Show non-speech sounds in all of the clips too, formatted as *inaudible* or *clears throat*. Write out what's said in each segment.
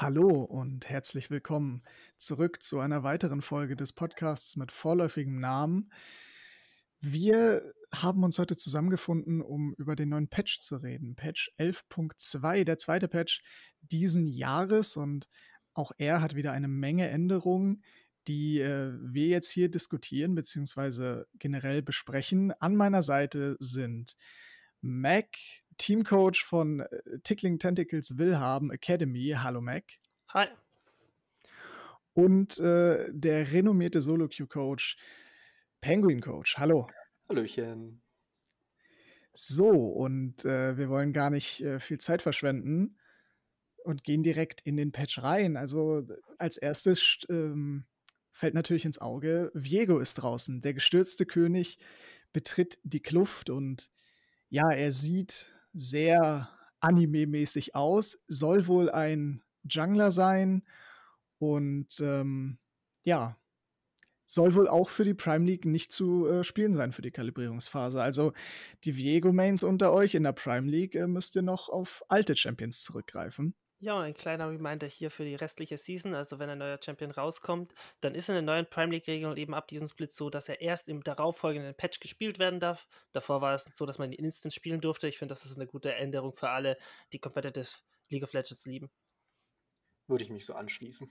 Hallo und herzlich willkommen zurück zu einer weiteren Folge des Podcasts mit vorläufigem Namen. Wir haben uns heute zusammengefunden, um über den neuen Patch zu reden. Patch 11.2, der zweite Patch diesen Jahres und auch er hat wieder eine Menge Änderungen, die äh, wir jetzt hier diskutieren bzw. generell besprechen. An meiner Seite sind Mac, Teamcoach von äh, Tickling Tentacles Willhaben Academy. Hallo Mac. Hi. Und äh, der renommierte Solo-Q-Coach Penguin Coach. Hallo. Hallöchen. So, und äh, wir wollen gar nicht äh, viel Zeit verschwenden und gehen direkt in den Patch rein. Also als erstes ähm, fällt natürlich ins Auge, Viego ist draußen. Der gestürzte König betritt die Kluft und ja, er sieht sehr anime-mäßig aus, soll wohl ein Jungler sein und ähm, ja, soll wohl auch für die Prime League nicht zu äh, spielen sein für die Kalibrierungsphase. Also die Viego-Mains unter euch in der Prime League äh, müsst ihr noch auf alte Champions zurückgreifen. Ja, und ein kleiner Reminder hier für die restliche Season. Also, wenn ein neuer Champion rauskommt, dann ist in den neuen Prime League-Regeln eben ab diesem Split so, dass er erst im darauffolgenden Patch gespielt werden darf. Davor war es so, dass man ihn instant spielen durfte. Ich finde, das ist eine gute Änderung für alle, die Competitive League of Legends lieben. Würde ich mich so anschließen.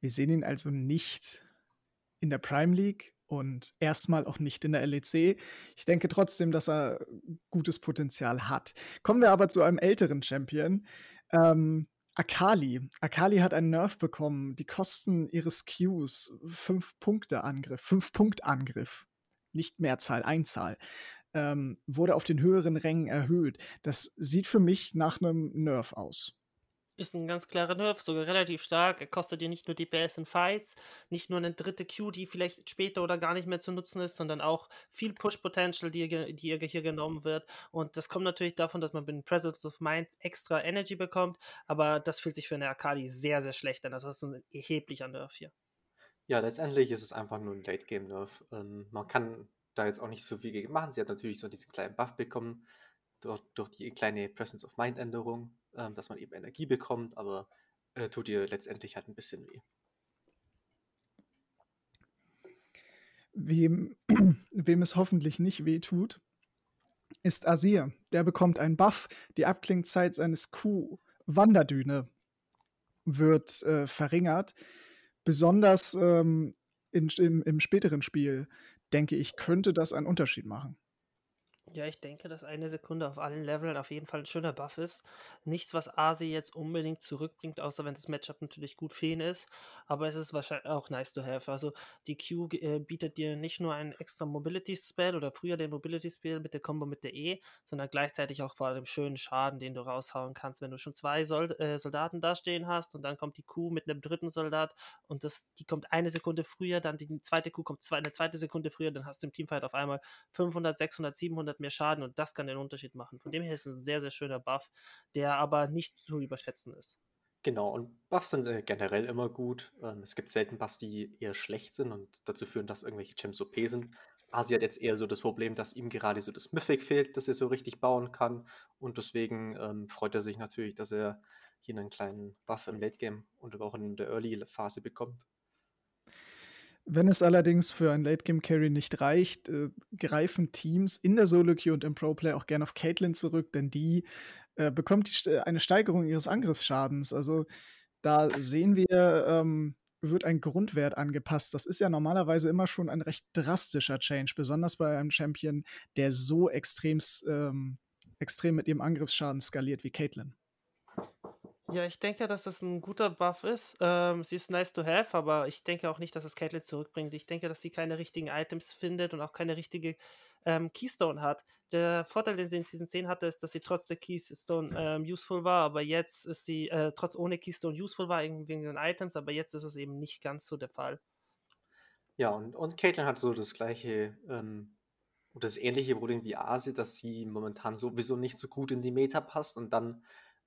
Wir sehen ihn also nicht in der Prime League und erstmal auch nicht in der LEC. Ich denke trotzdem, dass er gutes Potenzial hat. Kommen wir aber zu einem älteren Champion. Ähm, Akali. Akali hat einen Nerf bekommen. Die Kosten ihres Qs, 5 Punkte Angriff, 5 Punkt Angriff, nicht Mehrzahl, Einzahl, ähm, wurde auf den höheren Rängen erhöht. Das sieht für mich nach einem Nerf aus ist ein ganz klarer Nerf, sogar relativ stark. Er kostet dir nicht nur DPS in Fights, nicht nur eine dritte Q, die vielleicht später oder gar nicht mehr zu nutzen ist, sondern auch viel Push-Potential, die, die hier genommen wird. Und das kommt natürlich davon, dass man mit Presence of Mind extra Energy bekommt, aber das fühlt sich für eine Akali sehr, sehr schlecht an. Also das ist ein erheblicher Nerf hier. Ja, letztendlich ist es einfach nur ein Late-Game-Nerf. Ähm, man kann da jetzt auch nicht so viel gegen machen. Sie hat natürlich so diesen kleinen Buff bekommen durch, durch die kleine Presence of Mind-Änderung ähm, dass man eben Energie bekommt, aber äh, tut dir letztendlich halt ein bisschen weh. Wem, *clears throat* wem es hoffentlich nicht weh tut, ist Asir. Der bekommt einen Buff. Die Abklingzeit seines Q, Wanderdüne, wird äh, verringert. Besonders ähm, in, im, im späteren Spiel, denke ich, könnte das einen Unterschied machen. Ja, ich denke, dass eine Sekunde auf allen Leveln auf jeden Fall ein schöner Buff ist. Nichts, was Asi jetzt unbedingt zurückbringt, außer wenn das Matchup natürlich gut ihn ist. Aber es ist wahrscheinlich auch nice to have. Also die Q äh, bietet dir nicht nur einen extra Mobility Spell oder früher den Mobility Spell mit der Combo mit der E, sondern gleichzeitig auch vor allem schönen Schaden, den du raushauen kannst, wenn du schon zwei Sold äh, Soldaten dastehen hast und dann kommt die Q mit einem dritten Soldat und das, die kommt eine Sekunde früher, dann die zweite Q kommt zwei, eine zweite Sekunde früher, dann hast du im Teamfight auf einmal 500, 600, 700 mehr Schaden und das kann den Unterschied machen. Von dem her ist es ein sehr, sehr schöner Buff, der aber nicht zu überschätzen ist. Genau, und Buffs sind äh, generell immer gut. Ähm, es gibt selten Buffs, die eher schlecht sind und dazu führen, dass irgendwelche Gems OP sind. Asi hat jetzt eher so das Problem, dass ihm gerade so das Mythic fehlt, dass er so richtig bauen kann. Und deswegen ähm, freut er sich natürlich, dass er hier einen kleinen Buff im Late Game und auch in der Early-Phase bekommt. Wenn es allerdings für ein Late-Game-Carry nicht reicht, äh, greifen Teams in der Solo-Queue und im Pro-Play auch gerne auf Caitlyn zurück, denn die äh, bekommt die, eine Steigerung ihres Angriffsschadens. Also da sehen wir, ähm, wird ein Grundwert angepasst. Das ist ja normalerweise immer schon ein recht drastischer Change, besonders bei einem Champion, der so extrem, ähm, extrem mit ihrem Angriffsschaden skaliert wie Caitlyn. Ja, ich denke, dass das ein guter Buff ist. Ähm, sie ist nice to have, aber ich denke auch nicht, dass es Caitlyn zurückbringt. Ich denke, dass sie keine richtigen Items findet und auch keine richtige ähm, Keystone hat. Der Vorteil, den sie in Season 10 hatte, ist, dass sie trotz der Keystone ähm, useful war, aber jetzt ist sie, äh, trotz ohne Keystone useful war, wegen den Items, aber jetzt ist es eben nicht ganz so der Fall. Ja, und, und Caitlyn hat so das gleiche, ähm, das ähnliche Problem wie Asi, dass sie momentan sowieso nicht so gut in die Meta passt und dann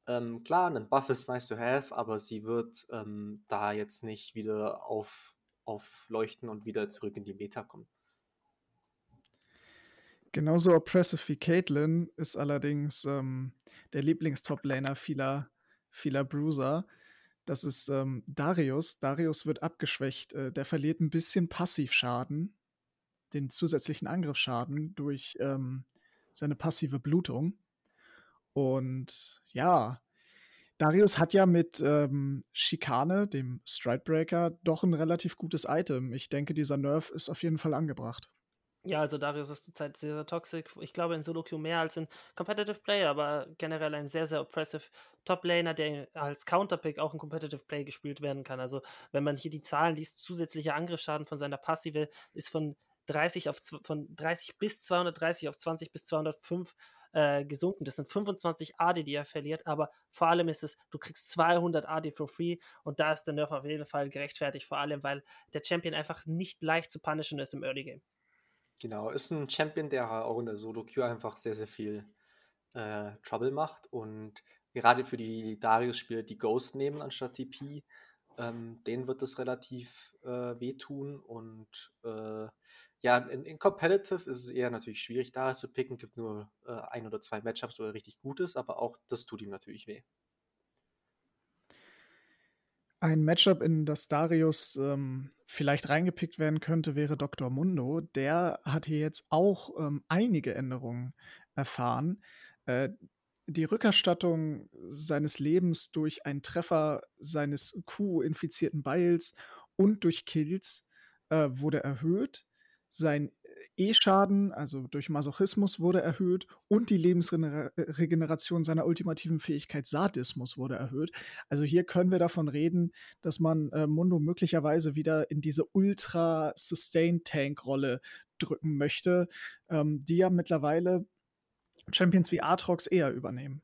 ähm, klar, ein Buff ist nice to have, aber sie wird ähm, da jetzt nicht wieder auf, aufleuchten und wieder zurück in die Meta kommen. Genauso oppressive wie Caitlyn ist allerdings ähm, der Lieblingstop-Laner vieler, vieler Bruiser. Das ist ähm, Darius. Darius wird abgeschwächt. Äh, der verliert ein bisschen Passivschaden, den zusätzlichen Angriffsschaden durch ähm, seine passive Blutung. Und ja, Darius hat ja mit ähm, Schikane, dem Stridebreaker, doch ein relativ gutes Item. Ich denke, dieser Nerf ist auf jeden Fall angebracht. Ja, also Darius ist zurzeit sehr, sehr toxisch. Ich glaube in Solo mehr als in Competitive Play, aber generell ein sehr, sehr oppressive Top-Laner, der als Counterpick auch in Competitive Play gespielt werden kann. Also wenn man hier die Zahlen liest, zusätzlicher Angriffsschaden von seiner Passive ist von 30 auf von 30 bis 230 auf 20 bis 205 äh, gesunken. Das sind 25 AD, die er verliert, aber vor allem ist es, du kriegst 200 AD for free und da ist der Nerf auf jeden Fall gerechtfertigt, vor allem weil der Champion einfach nicht leicht zu punishen ist im Early Game. Genau, ist ein Champion, der auch in der Solo-Queue einfach sehr, sehr viel äh, Trouble macht und gerade für die Darius-Spieler, die Ghost nehmen anstatt TP, ähm, denen wird das relativ äh, wehtun und äh, ja, in, in, Competitive ist es eher natürlich schwierig, Darius zu picken. Gibt nur äh, ein oder zwei Matchups, wo er richtig gut ist, aber auch das tut ihm natürlich weh. Ein Matchup, in das Darius ähm, vielleicht reingepickt werden könnte, wäre Dr. Mundo. Der hat hier jetzt auch ähm, einige Änderungen erfahren. Äh, die Rückerstattung seines Lebens durch einen Treffer seines Q-infizierten Beils und durch Kills äh, wurde erhöht. Sein E-Schaden, also durch Masochismus, wurde erhöht und die Lebensregeneration seiner ultimativen Fähigkeit Sadismus wurde erhöht. Also hier können wir davon reden, dass man äh, Mundo möglicherweise wieder in diese Ultra-Sustain-Tank-Rolle drücken möchte, ähm, die ja mittlerweile Champions wie Aatrox eher übernehmen.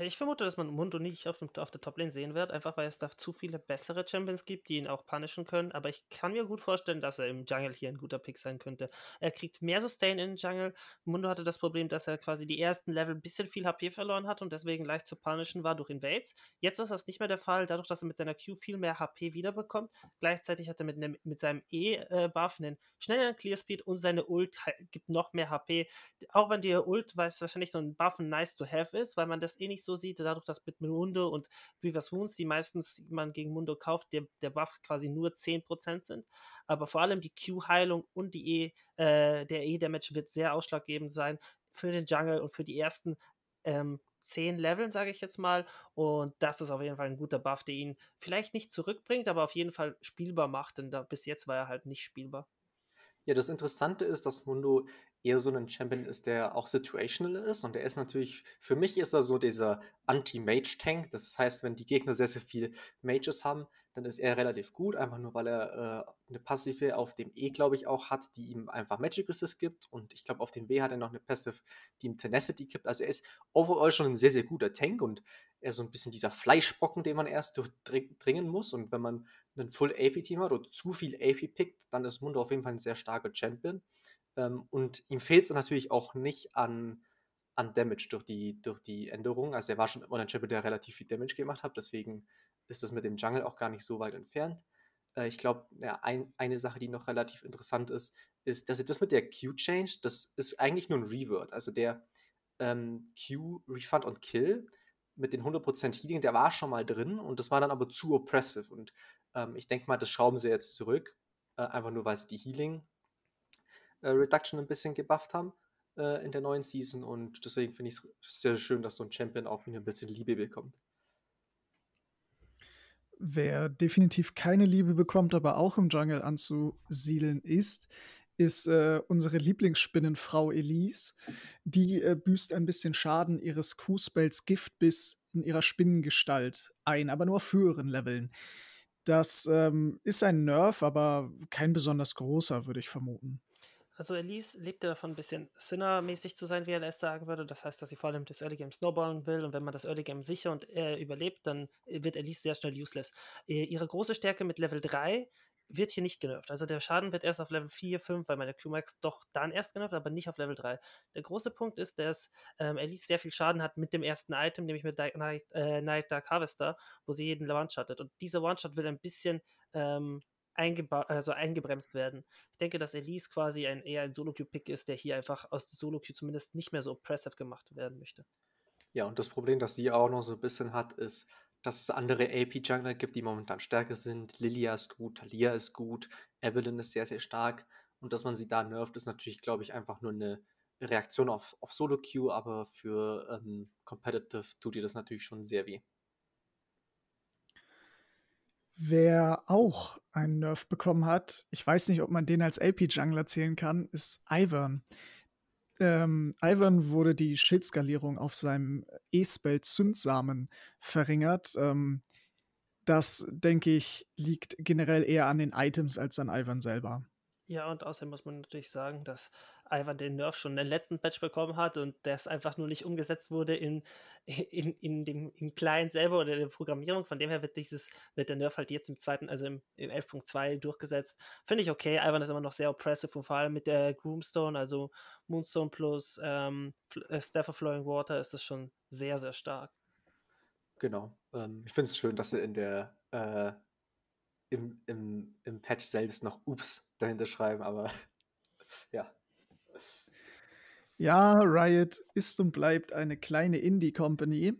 Ich vermute, dass man Mundo nicht auf, dem, auf der Toplane sehen wird, einfach weil es da zu viele bessere Champions gibt, die ihn auch punishen können. Aber ich kann mir gut vorstellen, dass er im Jungle hier ein guter Pick sein könnte. Er kriegt mehr Sustain in den Jungle. Mundo hatte das Problem, dass er quasi die ersten Level ein bisschen viel HP verloren hat und deswegen leicht zu punishen war durch Invades. Jetzt ist das nicht mehr der Fall, dadurch, dass er mit seiner Q viel mehr HP wiederbekommt. Gleichzeitig hat er mit, ne, mit seinem E-Buff einen schnelleren Clear Speed und seine Ult gibt noch mehr HP. Auch wenn die Ult, weil es wahrscheinlich so ein Buff nice to have ist, weil man das eh nicht so sieht, dadurch, dass mit Mundo und Grievous Wounds, die meistens man gegen Mundo kauft, der, der Buff quasi nur 10% sind. Aber vor allem die Q-Heilung und die e, äh, der E-Damage wird sehr ausschlaggebend sein für den Jungle und für die ersten ähm, 10 Leveln, sage ich jetzt mal. Und das ist auf jeden Fall ein guter Buff, der ihn vielleicht nicht zurückbringt, aber auf jeden Fall spielbar macht, denn da, bis jetzt war er halt nicht spielbar. Ja, das Interessante ist, dass Mundo eher so ein Champion ist, der auch situational ist. Und der ist natürlich, für mich ist er so dieser Anti-Mage-Tank. Das heißt, wenn die Gegner sehr, sehr viel Mages haben, dann ist er relativ gut, einfach nur weil er äh, eine Passive auf dem E, glaube ich, auch hat, die ihm einfach Magic Resist gibt. Und ich glaube, auf dem W hat er noch eine Passive, die ihm Tenacity gibt. Also er ist overall schon ein sehr, sehr guter Tank und er ist so ein bisschen dieser Fleischbrocken, den man erst durchdringen muss. Und wenn man einen Full AP-Team hat oder zu viel AP pickt, dann ist Mundo auf jeden Fall ein sehr starker Champion. Ähm, und ihm fehlt es natürlich auch nicht an, an Damage durch die, durch die Änderung. Also er war schon immer ein Champion, der relativ viel Damage gemacht hat, deswegen ist das mit dem Jungle auch gar nicht so weit entfernt. Äh, ich glaube, ja, ein, eine Sache, die noch relativ interessant ist, ist, dass das mit der Q-Change, das ist eigentlich nur ein Revert. Also der ähm, Q-Refund und Kill mit den 100% Healing, der war schon mal drin und das war dann aber zu oppressive. Und ähm, ich denke mal, das schrauben sie jetzt zurück, äh, einfach nur weil sie die Healing äh, Reduction ein bisschen gebufft haben äh, in der neuen Season und deswegen finde ich es sehr schön, dass so ein Champion auch wieder ein bisschen Liebe bekommt. Wer definitiv keine Liebe bekommt, aber auch im Jungle anzusiedeln ist, ist äh, unsere Lieblingsspinnenfrau Elise. Die äh, büßt ein bisschen Schaden ihres Q-Spells Giftbiss in ihrer Spinnengestalt ein, aber nur auf höheren Leveln. Das ähm, ist ein Nerf, aber kein besonders großer, würde ich vermuten. Also Elise lebte davon, ein bisschen Sinner-mäßig zu sein, wie er es sagen würde. Das heißt, dass sie vor allem das Early Game snowballen will und wenn man das Early Game sicher und äh, überlebt, dann wird Elise sehr schnell useless. Äh, ihre große Stärke mit Level 3 wird hier nicht genervt. Also der Schaden wird erst auf Level 4, 5, weil meine Q-Max doch dann erst genervt, aber nicht auf Level 3. Der große Punkt ist, dass ähm, Elise sehr viel Schaden hat mit dem ersten Item, nämlich mit Night, äh, Night Dark Harvester, wo sie jeden One-Shottet. Und dieser One-Shot will ein bisschen ähm, also eingebremst werden. Ich denke, dass Elise quasi ein, eher ein Solo-Queue-Pick ist, der hier einfach aus der Solo-Queue zumindest nicht mehr so oppressive gemacht werden möchte. Ja, und das Problem, das sie auch noch so ein bisschen hat, ist, dass es andere AP-Jungler gibt, die momentan stärker sind. Lilia ist gut, Talia ist gut, Evelyn ist sehr, sehr stark. Und dass man sie da nervt, ist natürlich, glaube ich, einfach nur eine Reaktion auf, auf Solo-Queue, aber für ähm, Competitive tut ihr das natürlich schon sehr weh. Wer auch einen Nerf bekommen hat, ich weiß nicht, ob man den als AP-Jungler zählen kann, ist Ivern. Ähm, Ivern wurde die Schildskalierung auf seinem E-Spell Zündsamen verringert. Ähm, das, denke ich, liegt generell eher an den Items als an Ivern selber. Ja, und außerdem muss man natürlich sagen, dass Ivan den Nerf schon in den letzten Patch bekommen hat und das einfach nur nicht umgesetzt wurde in, in, in dem im Client selber oder in der Programmierung. Von dem her wird dieses, wird der Nerf halt jetzt im zweiten, also im, im 11.2 durchgesetzt. Finde ich okay. Ivan ist immer noch sehr oppressive und vor allem mit der Groomstone, also Moonstone plus ähm, äh, Staff of Flowing Water ist das schon sehr, sehr stark. Genau. Ähm, ich finde es schön, dass sie in der äh, im, im, im Patch selbst noch Ups dahinter schreiben, aber *laughs* ja. Ja, Riot ist und bleibt eine kleine Indie-Company.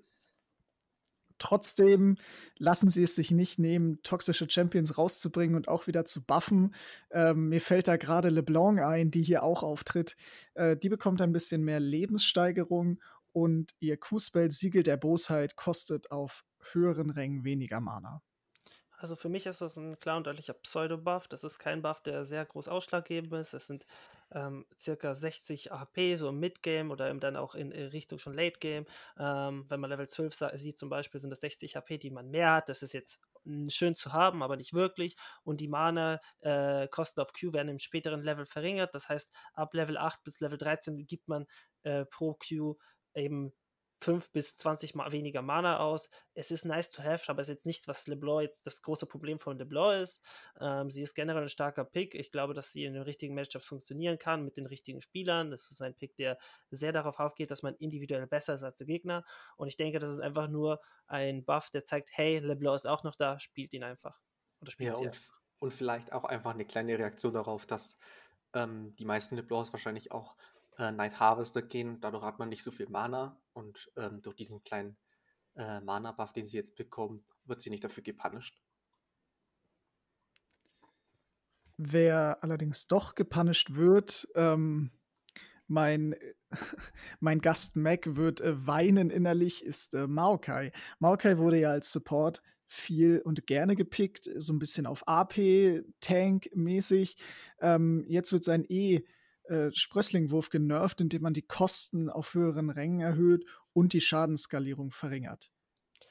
Trotzdem lassen sie es sich nicht nehmen, toxische Champions rauszubringen und auch wieder zu buffen. Ähm, mir fällt da gerade LeBlanc ein, die hier auch auftritt. Äh, die bekommt ein bisschen mehr Lebenssteigerung und ihr Q-Spell Siegel der Bosheit kostet auf höheren Rängen weniger Mana. Also für mich ist das ein klar und deutlicher Pseudo-Buff. Das ist kein Buff, der sehr groß ausschlaggebend ist. Es sind ähm, circa 60 AP, so im Mid-Game oder eben dann auch in, in Richtung schon Late-Game. Ähm, wenn man Level 12 sieht zum Beispiel, sind das 60 AP, die man mehr hat. Das ist jetzt schön zu haben, aber nicht wirklich. Und die Mana-Kosten äh, auf Q werden im späteren Level verringert. Das heißt, ab Level 8 bis Level 13 gibt man äh, pro Q eben 5 bis 20 mal weniger Mana aus. Es ist nice to have, aber es ist jetzt nichts, was LeBlanc jetzt das große Problem von LeBlanc ist. Ähm, sie ist generell ein starker Pick. Ich glaube, dass sie in den richtigen Matchups funktionieren kann mit den richtigen Spielern. Das ist ein Pick, der sehr darauf aufgeht, dass man individuell besser ist als der Gegner. Und ich denke, das ist einfach nur ein Buff, der zeigt, hey, LeBlanc ist auch noch da, spielt ihn einfach. Oder spielt ja, sie und, einfach. und vielleicht auch einfach eine kleine Reaktion darauf, dass ähm, die meisten LeBlancs wahrscheinlich auch äh, Night Harvester gehen. Dadurch hat man nicht so viel Mana und ähm, durch diesen kleinen äh, Mana-Buff, den sie jetzt bekommt, wird sie nicht dafür gepunished. Wer allerdings doch gepunished wird, ähm, mein, *laughs* mein Gast Mac wird äh, weinen innerlich, ist äh, Maokai. Maokai wurde ja als Support viel und gerne gepickt, so ein bisschen auf AP-Tank-mäßig. Ähm, jetzt wird sein E äh, Sprösslingwurf genervt, indem man die Kosten auf höheren Rängen erhöht und die Schadensskalierung verringert.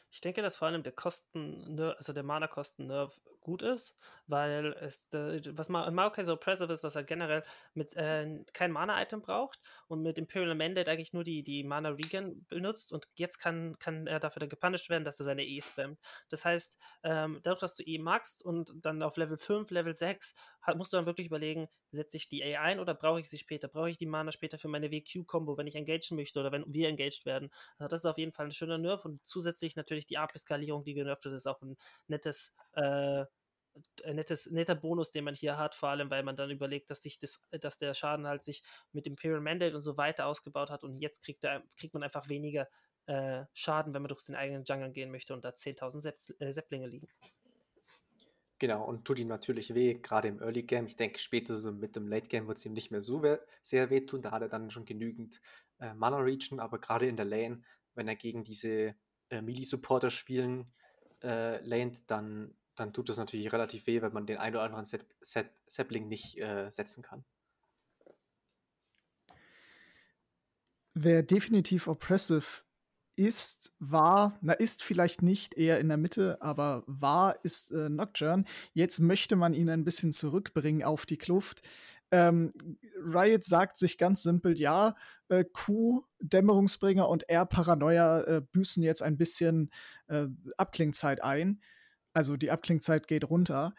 Ich denke, dass vor allem der Kosten, also der Mana-Kosten-Nerv gut ist, weil es, äh, was Ma Maokai so oppressive ist, dass er generell mit äh, kein Mana-Item braucht und mit Imperial Mandate eigentlich nur die, die Mana Regen benutzt und jetzt kann, kann er dafür gepunished werden, dass er seine E spammt. Das heißt, ähm, dadurch, dass du E magst und dann auf Level 5, Level 6, musst du dann wirklich überlegen, setze ich die A ein oder brauche ich sie später? Brauche ich die Mana später für meine WQ-Kombo, wenn ich engagen möchte oder wenn wir engaged werden? Also das ist auf jeden Fall ein schöner Nerf und zusätzlich natürlich die AP-Skalierung, die genervt wird, ist auch ein nettes äh, nettes, netter Bonus, den man hier hat, vor allem, weil man dann überlegt, dass sich das, dass der Schaden halt sich mit Imperial Mandate und so weiter ausgebaut hat und jetzt kriegt, er, kriegt man einfach weniger äh, Schaden, wenn man durch den eigenen Jungle gehen möchte und da 10.000 Sepp, äh, Sepplinge liegen. Genau, und tut ihm natürlich weh, gerade im Early Game. Ich denke, später so mit dem Late Game wird es ihm nicht mehr so we sehr weh tun. Da hat er dann schon genügend äh, Mana Region, aber gerade in der Lane, wenn er gegen diese äh, Melee-Supporter spielen äh, laned, dann dann tut es natürlich relativ weh, wenn man den ein oder anderen Set, Set, Sapling nicht äh, setzen kann. Wer definitiv oppressive ist, war, na ist vielleicht nicht eher in der Mitte, aber war ist äh, Nocturne. Jetzt möchte man ihn ein bisschen zurückbringen auf die Kluft. Ähm, Riot sagt sich ganz simpel, ja, äh, Q, Dämmerungsbringer und R, Paranoia äh, büßen jetzt ein bisschen äh, Abklingzeit ein also die Abklingzeit geht runter.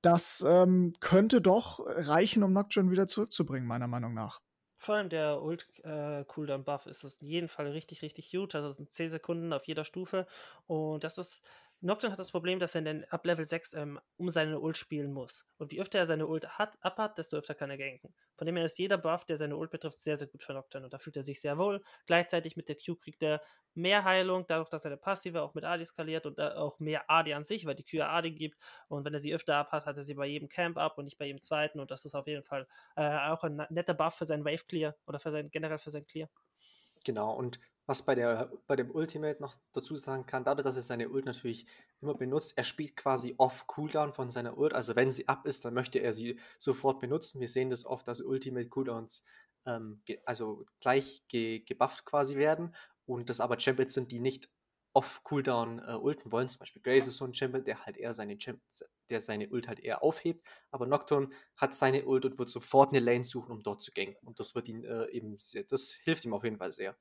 Das ähm, könnte doch reichen, um Nocturne wieder zurückzubringen, meiner Meinung nach. Vor allem der Ult-Cooldown-Buff äh, ist es in jedem Fall richtig, richtig gut. Also 10 Sekunden auf jeder Stufe. Und das ist Nocturne hat das Problem, dass er dann ab Level 6 ähm, um seine Ult spielen muss. Und wie öfter er seine Ult hat, abhat, desto öfter kann er ganken. Von dem her ist jeder Buff, der seine Ult betrifft, sehr, sehr gut für Nocturne. Und da fühlt er sich sehr wohl. Gleichzeitig mit der Q kriegt er mehr Heilung, dadurch, dass er eine Passive auch mit AD skaliert und äh, auch mehr AD an sich, weil die Q AD gibt. Und wenn er sie öfter abhat, hat er sie bei jedem Camp ab und nicht bei jedem zweiten. Und das ist auf jeden Fall äh, auch ein netter Buff für seinen Wave Clear oder für sein, generell für sein Clear. Genau, und was bei, der, bei dem Ultimate noch dazu sagen kann, dadurch, dass er seine Ult natürlich immer benutzt, er spielt quasi off Cooldown von seiner Ult. Also wenn sie ab ist, dann möchte er sie sofort benutzen. Wir sehen das oft, dass Ultimate Cooldowns ähm, also gleich ge gebufft quasi werden und das aber Champions sind, die nicht off Cooldown äh, ulten wollen. Zum Beispiel Graves ist so ein Champion, der halt eher seine Champ der seine Ult halt eher aufhebt. Aber Nocturne hat seine Ult und wird sofort eine Lane suchen, um dort zu ganken. Und das wird ihn äh, eben sehr, das hilft ihm auf jeden Fall sehr.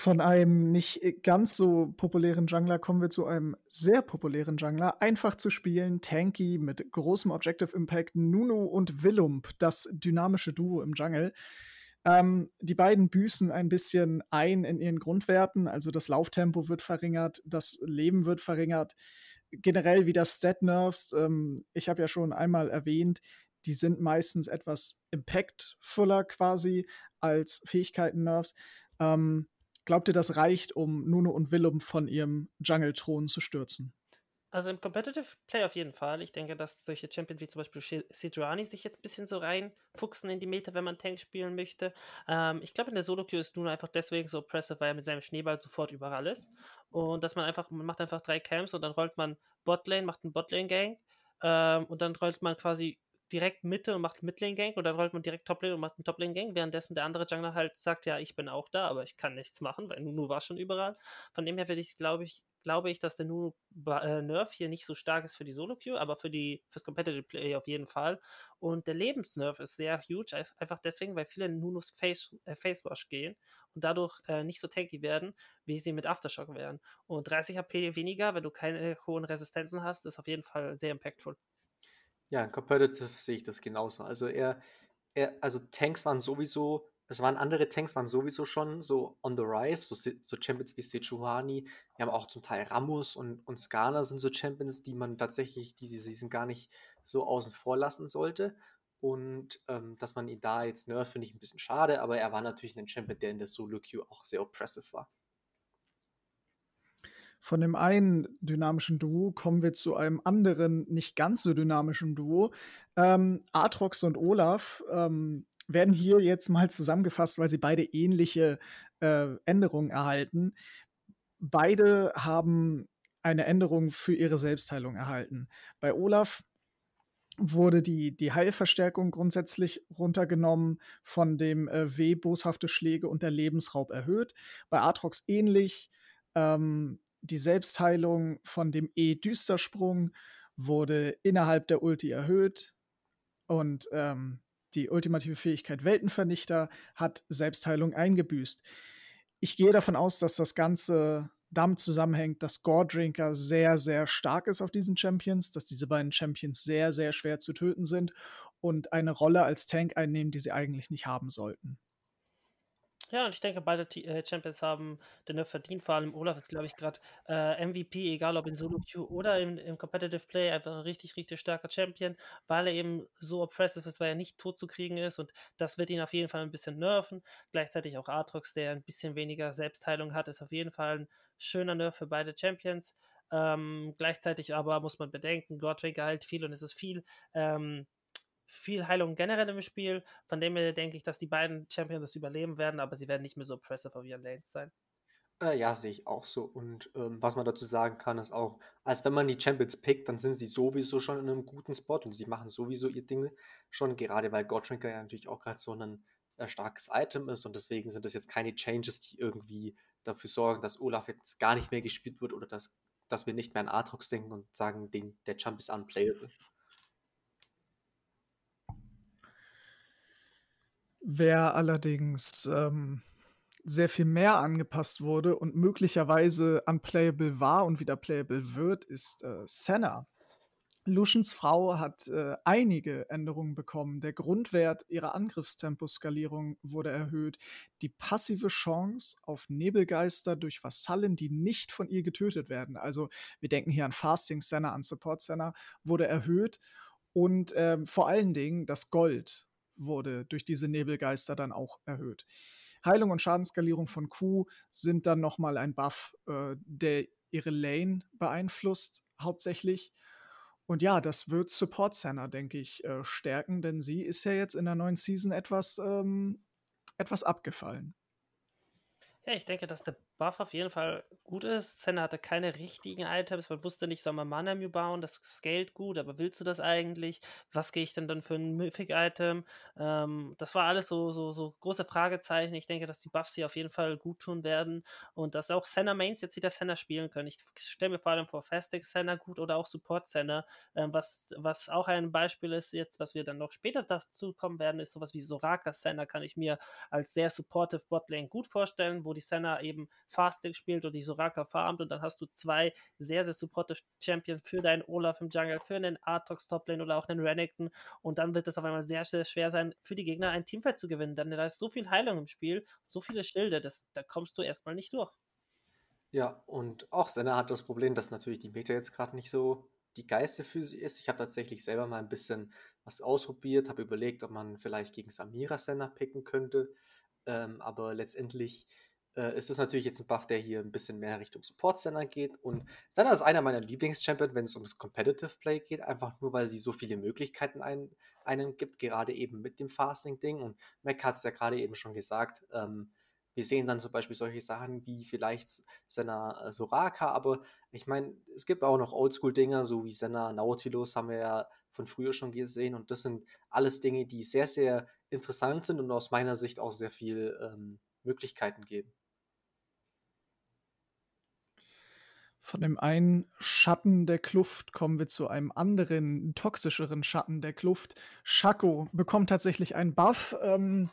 Von einem nicht äh, ganz so populären Jungler kommen wir zu einem sehr populären Jungler. Einfach zu spielen, tanky, mit großem Objective Impact, Nunu und Willump, das dynamische Duo im Jungle. Ähm, die beiden büßen ein bisschen ein in ihren Grundwerten, also das Lauftempo wird verringert, das Leben wird verringert. Generell wieder Stat-Nerves, ähm, ich habe ja schon einmal erwähnt, die sind meistens etwas impactfuller quasi als Fähigkeiten-Nerves. Ähm, Glaubt ihr, das reicht, um Nuno und Willum von ihrem Jungle-Thron zu stürzen? Also im Competitive Play auf jeden Fall. Ich denke, dass solche Champions wie zum Beispiel Sidrani sich jetzt ein bisschen so reinfuchsen in die Meta, wenn man Tank spielen möchte. Ähm, ich glaube, in der Solo-Queue ist Nuno einfach deswegen so oppressive, weil er mit seinem Schneeball sofort überall ist. Und dass man einfach, man macht einfach drei Camps und dann rollt man Botlane, macht einen Botlane-Gang ähm, und dann rollt man quasi direkt Mitte und macht Midlane-Gang und dann rollt man direkt Toplane und macht einen Toplane-Gang, währenddessen der andere Jungler halt sagt, ja, ich bin auch da, aber ich kann nichts machen, weil Nunu war schon überall. Von dem her werde ich, glaube ich, glaube ich, dass der Nunu äh, Nerf hier nicht so stark ist für die Solo-Queue, aber für die fürs Competitive Play auf jeden Fall. Und der Lebensnerv ist sehr huge, einfach deswegen, weil viele Nunus Face, äh, Face Wash gehen und dadurch äh, nicht so tanky werden, wie sie mit Aftershock wären. Und 30 HP weniger, wenn du keine hohen Resistenzen hast, ist auf jeden Fall sehr impactful. Ja, in Competitive sehe ich das genauso. Also er, er, also Tanks waren sowieso, es waren andere Tanks waren sowieso schon so on the rise, so, so Champions wie Sejuani, wir haben auch zum Teil Ramus und, und Skana sind so Champions, die man tatsächlich diese Season gar nicht so außen vor lassen sollte. Und ähm, dass man ihn da jetzt nervt, finde ich ein bisschen schade, aber er war natürlich ein Champion, der in der Solo-Queue auch sehr oppressive war. Von dem einen dynamischen Duo kommen wir zu einem anderen, nicht ganz so dynamischen Duo. Ähm, Atrox und Olaf ähm, werden hier jetzt mal zusammengefasst, weil sie beide ähnliche äh, Änderungen erhalten. Beide haben eine Änderung für ihre Selbstheilung erhalten. Bei Olaf wurde die, die Heilverstärkung grundsätzlich runtergenommen, von dem äh, W boshafte Schläge und der Lebensraub erhöht. Bei Atrox ähnlich. Ähm, die Selbstheilung von dem E-Düstersprung wurde innerhalb der Ulti erhöht und ähm, die ultimative Fähigkeit Weltenvernichter hat Selbstheilung eingebüßt. Ich gehe davon aus, dass das Ganze damit zusammenhängt, dass Gordrinker sehr, sehr stark ist auf diesen Champions, dass diese beiden Champions sehr, sehr schwer zu töten sind und eine Rolle als Tank einnehmen, die sie eigentlich nicht haben sollten. Ja, und ich denke, beide äh, Champions haben den verdient. Vor allem Olaf ist, glaube ich, gerade äh, MVP, egal ob in Solo Queue oder im, im Competitive Play, einfach ein richtig, richtig starker Champion, weil er eben so oppressive ist, weil er nicht tot zu kriegen ist und das wird ihn auf jeden Fall ein bisschen nerven. Gleichzeitig auch Aatrox, der ein bisschen weniger Selbstheilung hat, ist auf jeden Fall ein schöner Nerf für beide Champions. Ähm, gleichzeitig aber muss man bedenken, Godwinker halt viel und es ist viel ähm, viel Heilung generell im Spiel. Von dem her denke ich, dass die beiden Champions das überleben werden, aber sie werden nicht mehr so oppressive auf ihren Lanes sein. Äh, ja, sehe ich auch so. Und ähm, was man dazu sagen kann, ist auch, als wenn man die Champions pickt, dann sind sie sowieso schon in einem guten Spot und sie machen sowieso ihr Ding schon, gerade weil Godshrinker ja natürlich auch gerade so ein äh, starkes Item ist und deswegen sind das jetzt keine Changes, die irgendwie dafür sorgen, dass Olaf jetzt gar nicht mehr gespielt wird oder dass, dass wir nicht mehr an Aatrox denken und sagen, den, der Jump ist unplayable. Wer allerdings ähm, sehr viel mehr angepasst wurde und möglicherweise unplayable war und wieder playable wird, ist äh, Senna. Lucians Frau hat äh, einige Änderungen bekommen. Der Grundwert ihrer Angriffstemposkalierung wurde erhöht. Die passive Chance auf Nebelgeister durch Vasallen, die nicht von ihr getötet werden, also wir denken hier an Fasting Senna, an Support Senna, wurde erhöht. Und ähm, vor allen Dingen das Gold wurde durch diese Nebelgeister dann auch erhöht. Heilung und Schadensskalierung von Q sind dann nochmal ein Buff, äh, der ihre Lane beeinflusst, hauptsächlich. Und ja, das wird Support Senna, denke ich, äh, stärken, denn sie ist ja jetzt in der neuen Season etwas, ähm, etwas abgefallen. Ja, ich denke, dass der Buff auf jeden Fall gut ist. Senna hatte keine richtigen Items, man wusste nicht, soll man Mana Mew bauen, das scaled gut, aber willst du das eigentlich? Was gehe ich denn dann für ein Mythic-Item? Ähm, das war alles so, so, so große Fragezeichen. Ich denke, dass die Buffs hier auf jeden Fall gut tun werden und dass auch Senna Mains jetzt wieder Senna spielen können. Ich stelle mir vor allem vor Fastic Senna gut oder auch Support Senna, ähm, was, was auch ein Beispiel ist jetzt, was wir dann noch später dazu kommen werden, ist sowas wie Soraka Senna kann ich mir als sehr supportive Botlane gut vorstellen, wo die Senna eben Fasting spielt und die Soraka farmt und dann hast du zwei sehr, sehr supportive Champions für deinen Olaf im Jungle, für einen Artox Toplane oder auch einen Renekton und dann wird es auf einmal sehr, sehr schwer sein, für die Gegner ein Teamfight zu gewinnen, denn da ist so viel Heilung im Spiel, so viele Schilde, das, da kommst du erstmal nicht durch. Ja, und auch Senna hat das Problem, dass natürlich die Meta jetzt gerade nicht so die Geiste für sie ist. Ich habe tatsächlich selber mal ein bisschen was ausprobiert, habe überlegt, ob man vielleicht gegen Samira Senna picken könnte. Ähm, aber letztendlich äh, ist es natürlich jetzt ein Buff, der hier ein bisschen mehr Richtung Support Center geht. Und Senna ist einer meiner Lieblings-Champions, wenn es um das Competitive Play geht, einfach nur, weil sie so viele Möglichkeiten ein, einem gibt, gerade eben mit dem Fasting-Ding. Und Mac hat es ja gerade eben schon gesagt, ähm, wir sehen dann zum Beispiel solche Sachen wie vielleicht Senna äh, Soraka, aber ich meine, es gibt auch noch Oldschool-Dinger, so wie Senna Nautilus haben wir ja von früher schon gesehen und das sind alles Dinge, die sehr, sehr interessant sind und aus meiner Sicht auch sehr viel ähm, Möglichkeiten geben. Von dem einen Schatten der Kluft kommen wir zu einem anderen, toxischeren Schatten der Kluft. Shaco bekommt tatsächlich einen Buff. Ähm,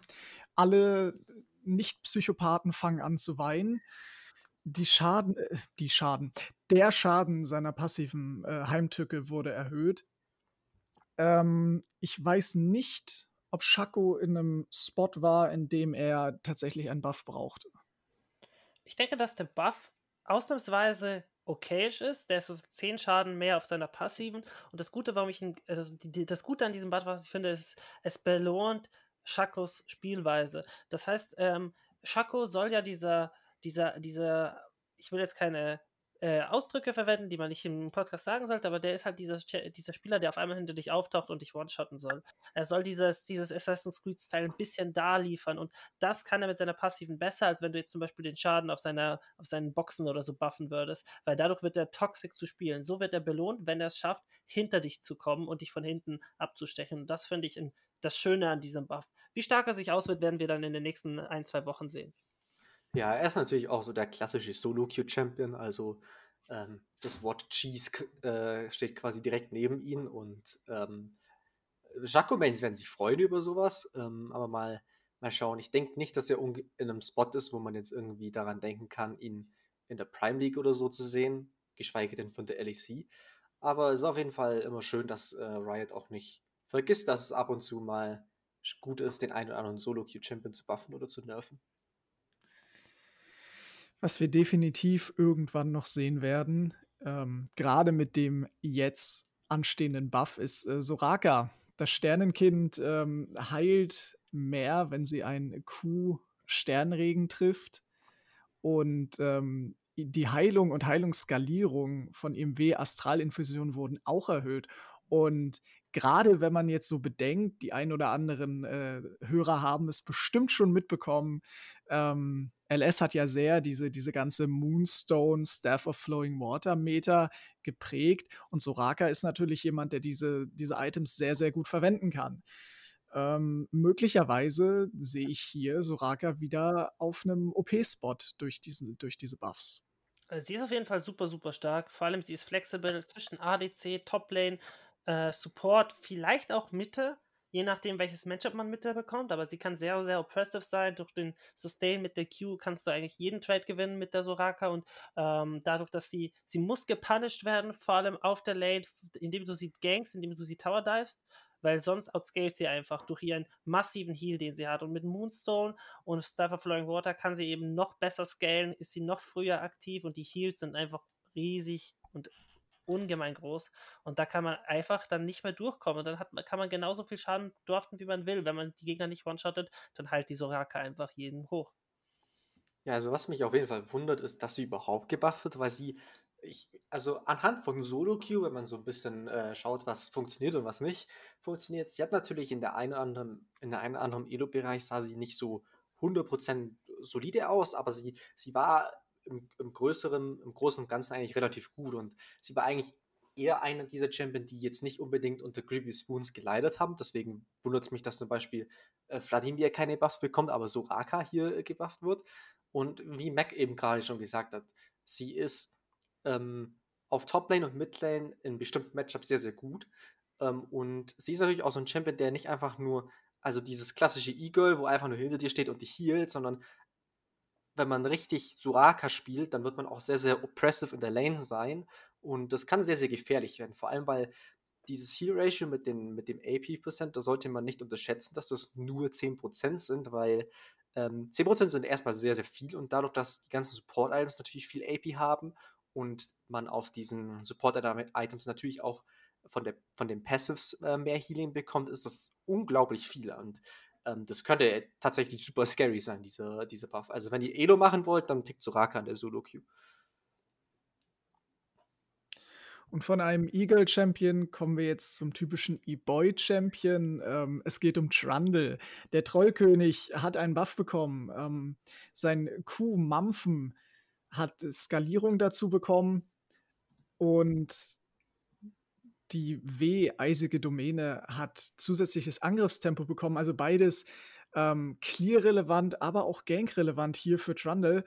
alle Nicht-Psychopathen fangen an zu weinen. Die Schaden, äh, die Schaden, der Schaden seiner passiven äh, Heimtücke wurde erhöht. Ähm, ich weiß nicht, ob Shaco in einem Spot war, in dem er tatsächlich einen Buff brauchte. Ich denke, dass der Buff ausnahmsweise okayisch ist. Der ist 10 Schaden mehr auf seiner passiven. Und das Gute, warum ich ihn, also die, das Gute an diesem Bad, was ich finde, ist, es belohnt Schakos Spielweise. Das heißt, ähm, Schako soll ja dieser, dieser, dieser, ich will jetzt keine äh, Ausdrücke verwenden, die man nicht im Podcast sagen sollte, aber der ist halt dieser, dieser Spieler, der auf einmal hinter dich auftaucht und dich one-shotten soll. Er soll dieses, dieses Assassin's Creed-Style ein bisschen da liefern und das kann er mit seiner Passiven besser, als wenn du jetzt zum Beispiel den Schaden auf, seiner, auf seinen Boxen oder so buffen würdest, weil dadurch wird er toxic zu spielen. So wird er belohnt, wenn er es schafft, hinter dich zu kommen und dich von hinten abzustechen. Und das finde ich in, das Schöne an diesem Buff. Wie stark er sich auswirkt, werden wir dann in den nächsten ein, zwei Wochen sehen. Ja, er ist natürlich auch so der klassische Solo-Queue-Champion, also ähm, das Wort Cheese äh, steht quasi direkt neben ihm und ähm, Jacobains werden sich freuen über sowas, ähm, aber mal, mal schauen. Ich denke nicht, dass er in einem Spot ist, wo man jetzt irgendwie daran denken kann, ihn in der Prime League oder so zu sehen, geschweige denn von der LEC. Aber es ist auf jeden Fall immer schön, dass äh, Riot auch nicht vergisst, dass es ab und zu mal gut ist, den einen oder anderen Solo-Queue-Champion zu buffen oder zu nerven. Was wir definitiv irgendwann noch sehen werden, ähm, gerade mit dem jetzt anstehenden Buff, ist äh, Soraka. Das Sternenkind ähm, heilt mehr, wenn sie einen Q-Sternregen trifft. Und ähm, die Heilung und Heilungsskalierung von EMW Astralinfusion wurden auch erhöht. Und gerade wenn man jetzt so bedenkt, die ein oder anderen äh, Hörer haben es bestimmt schon mitbekommen. Ähm, LS hat ja sehr diese, diese ganze Moonstone Staff of Flowing Water Meter geprägt und Soraka ist natürlich jemand, der diese, diese Items sehr, sehr gut verwenden kann. Ähm, möglicherweise sehe ich hier Soraka wieder auf einem OP-Spot durch, durch diese Buffs. Also sie ist auf jeden Fall super, super stark. Vor allem sie ist flexibel zwischen ADC, Toplane, äh, Support, vielleicht auch Mitte, je nachdem, welches Matchup man mit der bekommt, aber sie kann sehr, sehr oppressive sein. Durch den Sustain mit der Q kannst du eigentlich jeden Trade gewinnen mit der Soraka und ähm, dadurch, dass sie, sie muss gepunished werden, vor allem auf der Lane, indem du sie gankst, indem du sie tower divest, weil sonst outscaled sie einfach durch ihren massiven Heal, den sie hat. Und mit Moonstone und Star Flowing Water kann sie eben noch besser scalen, ist sie noch früher aktiv und die Heals sind einfach riesig und ungemein groß. Und da kann man einfach dann nicht mehr durchkommen. Und dann hat, kann man genauso viel Schaden dorten, wie man will. Wenn man die Gegner nicht one-shottet, dann halt die Soraka einfach jeden hoch. Ja, also was mich auf jeden Fall wundert, ist, dass sie überhaupt gebufft wird, weil sie, ich, also anhand von Solo-Q, wenn man so ein bisschen äh, schaut, was funktioniert und was nicht funktioniert, sie hat natürlich in der einen oder anderen, in der einen oder anderen Elo-Bereich sah sie nicht so 100% solide aus, aber sie, sie war im, im, größeren, im Großen und Ganzen eigentlich relativ gut. Und sie war eigentlich eher einer dieser Champion, die jetzt nicht unbedingt unter Grievous Wounds geleitet haben. Deswegen wundert es mich, dass zum Beispiel äh, Vladimir keine Buffs bekommt, aber Soraka hier äh, gebufft wird. Und wie Mac eben gerade schon gesagt hat, sie ist ähm, auf Toplane und Midlane in bestimmten Matchups sehr, sehr gut. Ähm, und sie ist natürlich auch so ein Champion, der nicht einfach nur, also dieses klassische E-Girl, wo einfach nur hinter dir steht und dich healt, sondern wenn man richtig Soraka spielt, dann wird man auch sehr, sehr oppressive in der Lane sein. Und das kann sehr, sehr gefährlich werden. Vor allem, weil dieses Heal-Ratio mit, mit dem AP-Prozent, da sollte man nicht unterschätzen, dass das nur 10% sind, weil ähm, 10% sind erstmal sehr, sehr viel und dadurch, dass die ganzen Support-Items natürlich viel AP haben und man auf diesen Support-Items natürlich auch von, der, von den Passives äh, mehr Healing bekommt, ist das unglaublich viel. Und ähm, das könnte tatsächlich super scary sein, diese, diese Buff. Also wenn ihr Elo machen wollt, dann pickt Soraka in der Solo-Queue. Und von einem Eagle-Champion kommen wir jetzt zum typischen E-Boy-Champion. Ähm, es geht um Trundle. Der Trollkönig hat einen Buff bekommen. Ähm, sein Kuh Mampfen hat Skalierung dazu bekommen. Und die W, eisige Domäne, hat zusätzliches Angriffstempo bekommen. Also beides ähm, clear-relevant, aber auch gank-relevant hier für Trundle,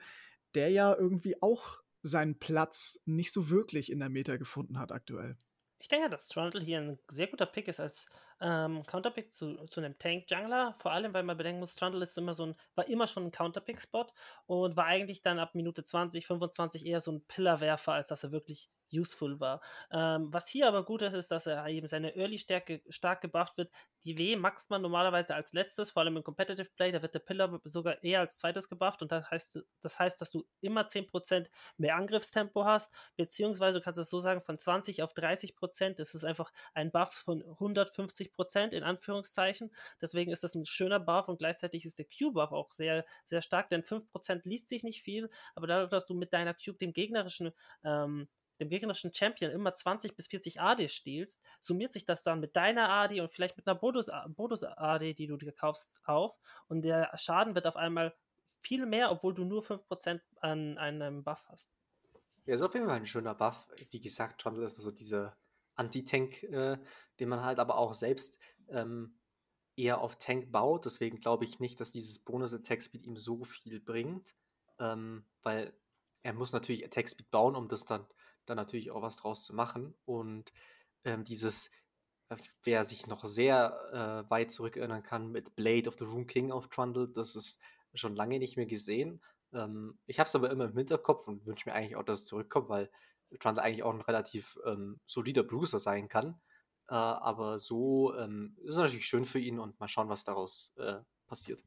der ja irgendwie auch seinen Platz nicht so wirklich in der Meta gefunden hat aktuell. Ich denke, dass Trundle hier ein sehr guter Pick ist als ähm, Counterpick zu, zu einem Tank-Jungler. Vor allem, weil man bedenken muss, Trundle ist immer so ein, war immer schon ein Counterpick-Spot und war eigentlich dann ab Minute 20, 25 eher so ein Pillarwerfer, als dass er wirklich useful war. Ähm, was hier aber gut ist, ist, dass er eben seine Early-Stärke stark gebufft wird. Die W maxt man normalerweise als letztes, vor allem im Competitive Play, da wird der Pillar sogar eher als zweites gebufft und das heißt, das heißt dass du immer 10% mehr Angriffstempo hast, beziehungsweise du kannst es so sagen, von 20 auf 30%, das ist einfach ein Buff von 150% in Anführungszeichen, deswegen ist das ein schöner Buff und gleichzeitig ist der Q-Buff auch sehr, sehr stark, denn 5% liest sich nicht viel, aber dadurch, dass du mit deiner Cube dem gegnerischen ähm, dem gegnerischen Champion immer 20 bis 40 AD stiehlst, summiert sich das dann mit deiner AD und vielleicht mit einer Bonus-AD, die du dir kaufst, auf und der Schaden wird auf einmal viel mehr, obwohl du nur 5% an einem Buff hast. Ja, ist auf jeden Fall ein schöner Buff. Wie gesagt, schon ist so dieser Anti-Tank, äh, den man halt aber auch selbst ähm, eher auf Tank baut. Deswegen glaube ich nicht, dass dieses Bonus-Attack-Speed ihm so viel bringt, ähm, weil er muss natürlich Attack-Speed bauen, um das dann dann natürlich auch was draus zu machen. Und ähm, dieses, äh, wer sich noch sehr äh, weit zurückerinnern kann mit Blade of the Rune King auf Trundle, das ist schon lange nicht mehr gesehen. Ähm, ich habe es aber immer im Hinterkopf und wünsche mir eigentlich auch, dass es zurückkommt, weil Trundle eigentlich auch ein relativ ähm, solider Bruiser sein kann. Äh, aber so ähm, ist es natürlich schön für ihn und mal schauen, was daraus äh, passiert.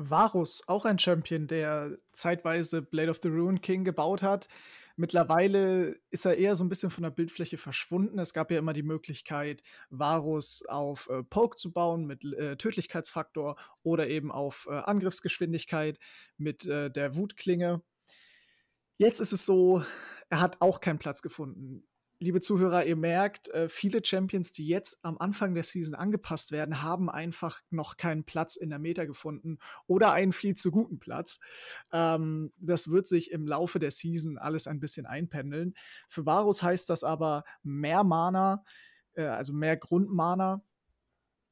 Varus, auch ein Champion, der zeitweise Blade of the Rune King gebaut hat. Mittlerweile ist er eher so ein bisschen von der Bildfläche verschwunden. Es gab ja immer die Möglichkeit, Varus auf äh, Poke zu bauen mit äh, Tödlichkeitsfaktor oder eben auf äh, Angriffsgeschwindigkeit mit äh, der Wutklinge. Jetzt ist es so, er hat auch keinen Platz gefunden liebe Zuhörer, ihr merkt, äh, viele Champions, die jetzt am Anfang der Season angepasst werden, haben einfach noch keinen Platz in der Meta gefunden oder einen viel zu guten Platz. Ähm, das wird sich im Laufe der Season alles ein bisschen einpendeln. Für Varus heißt das aber mehr Mana, äh, also mehr Grundmana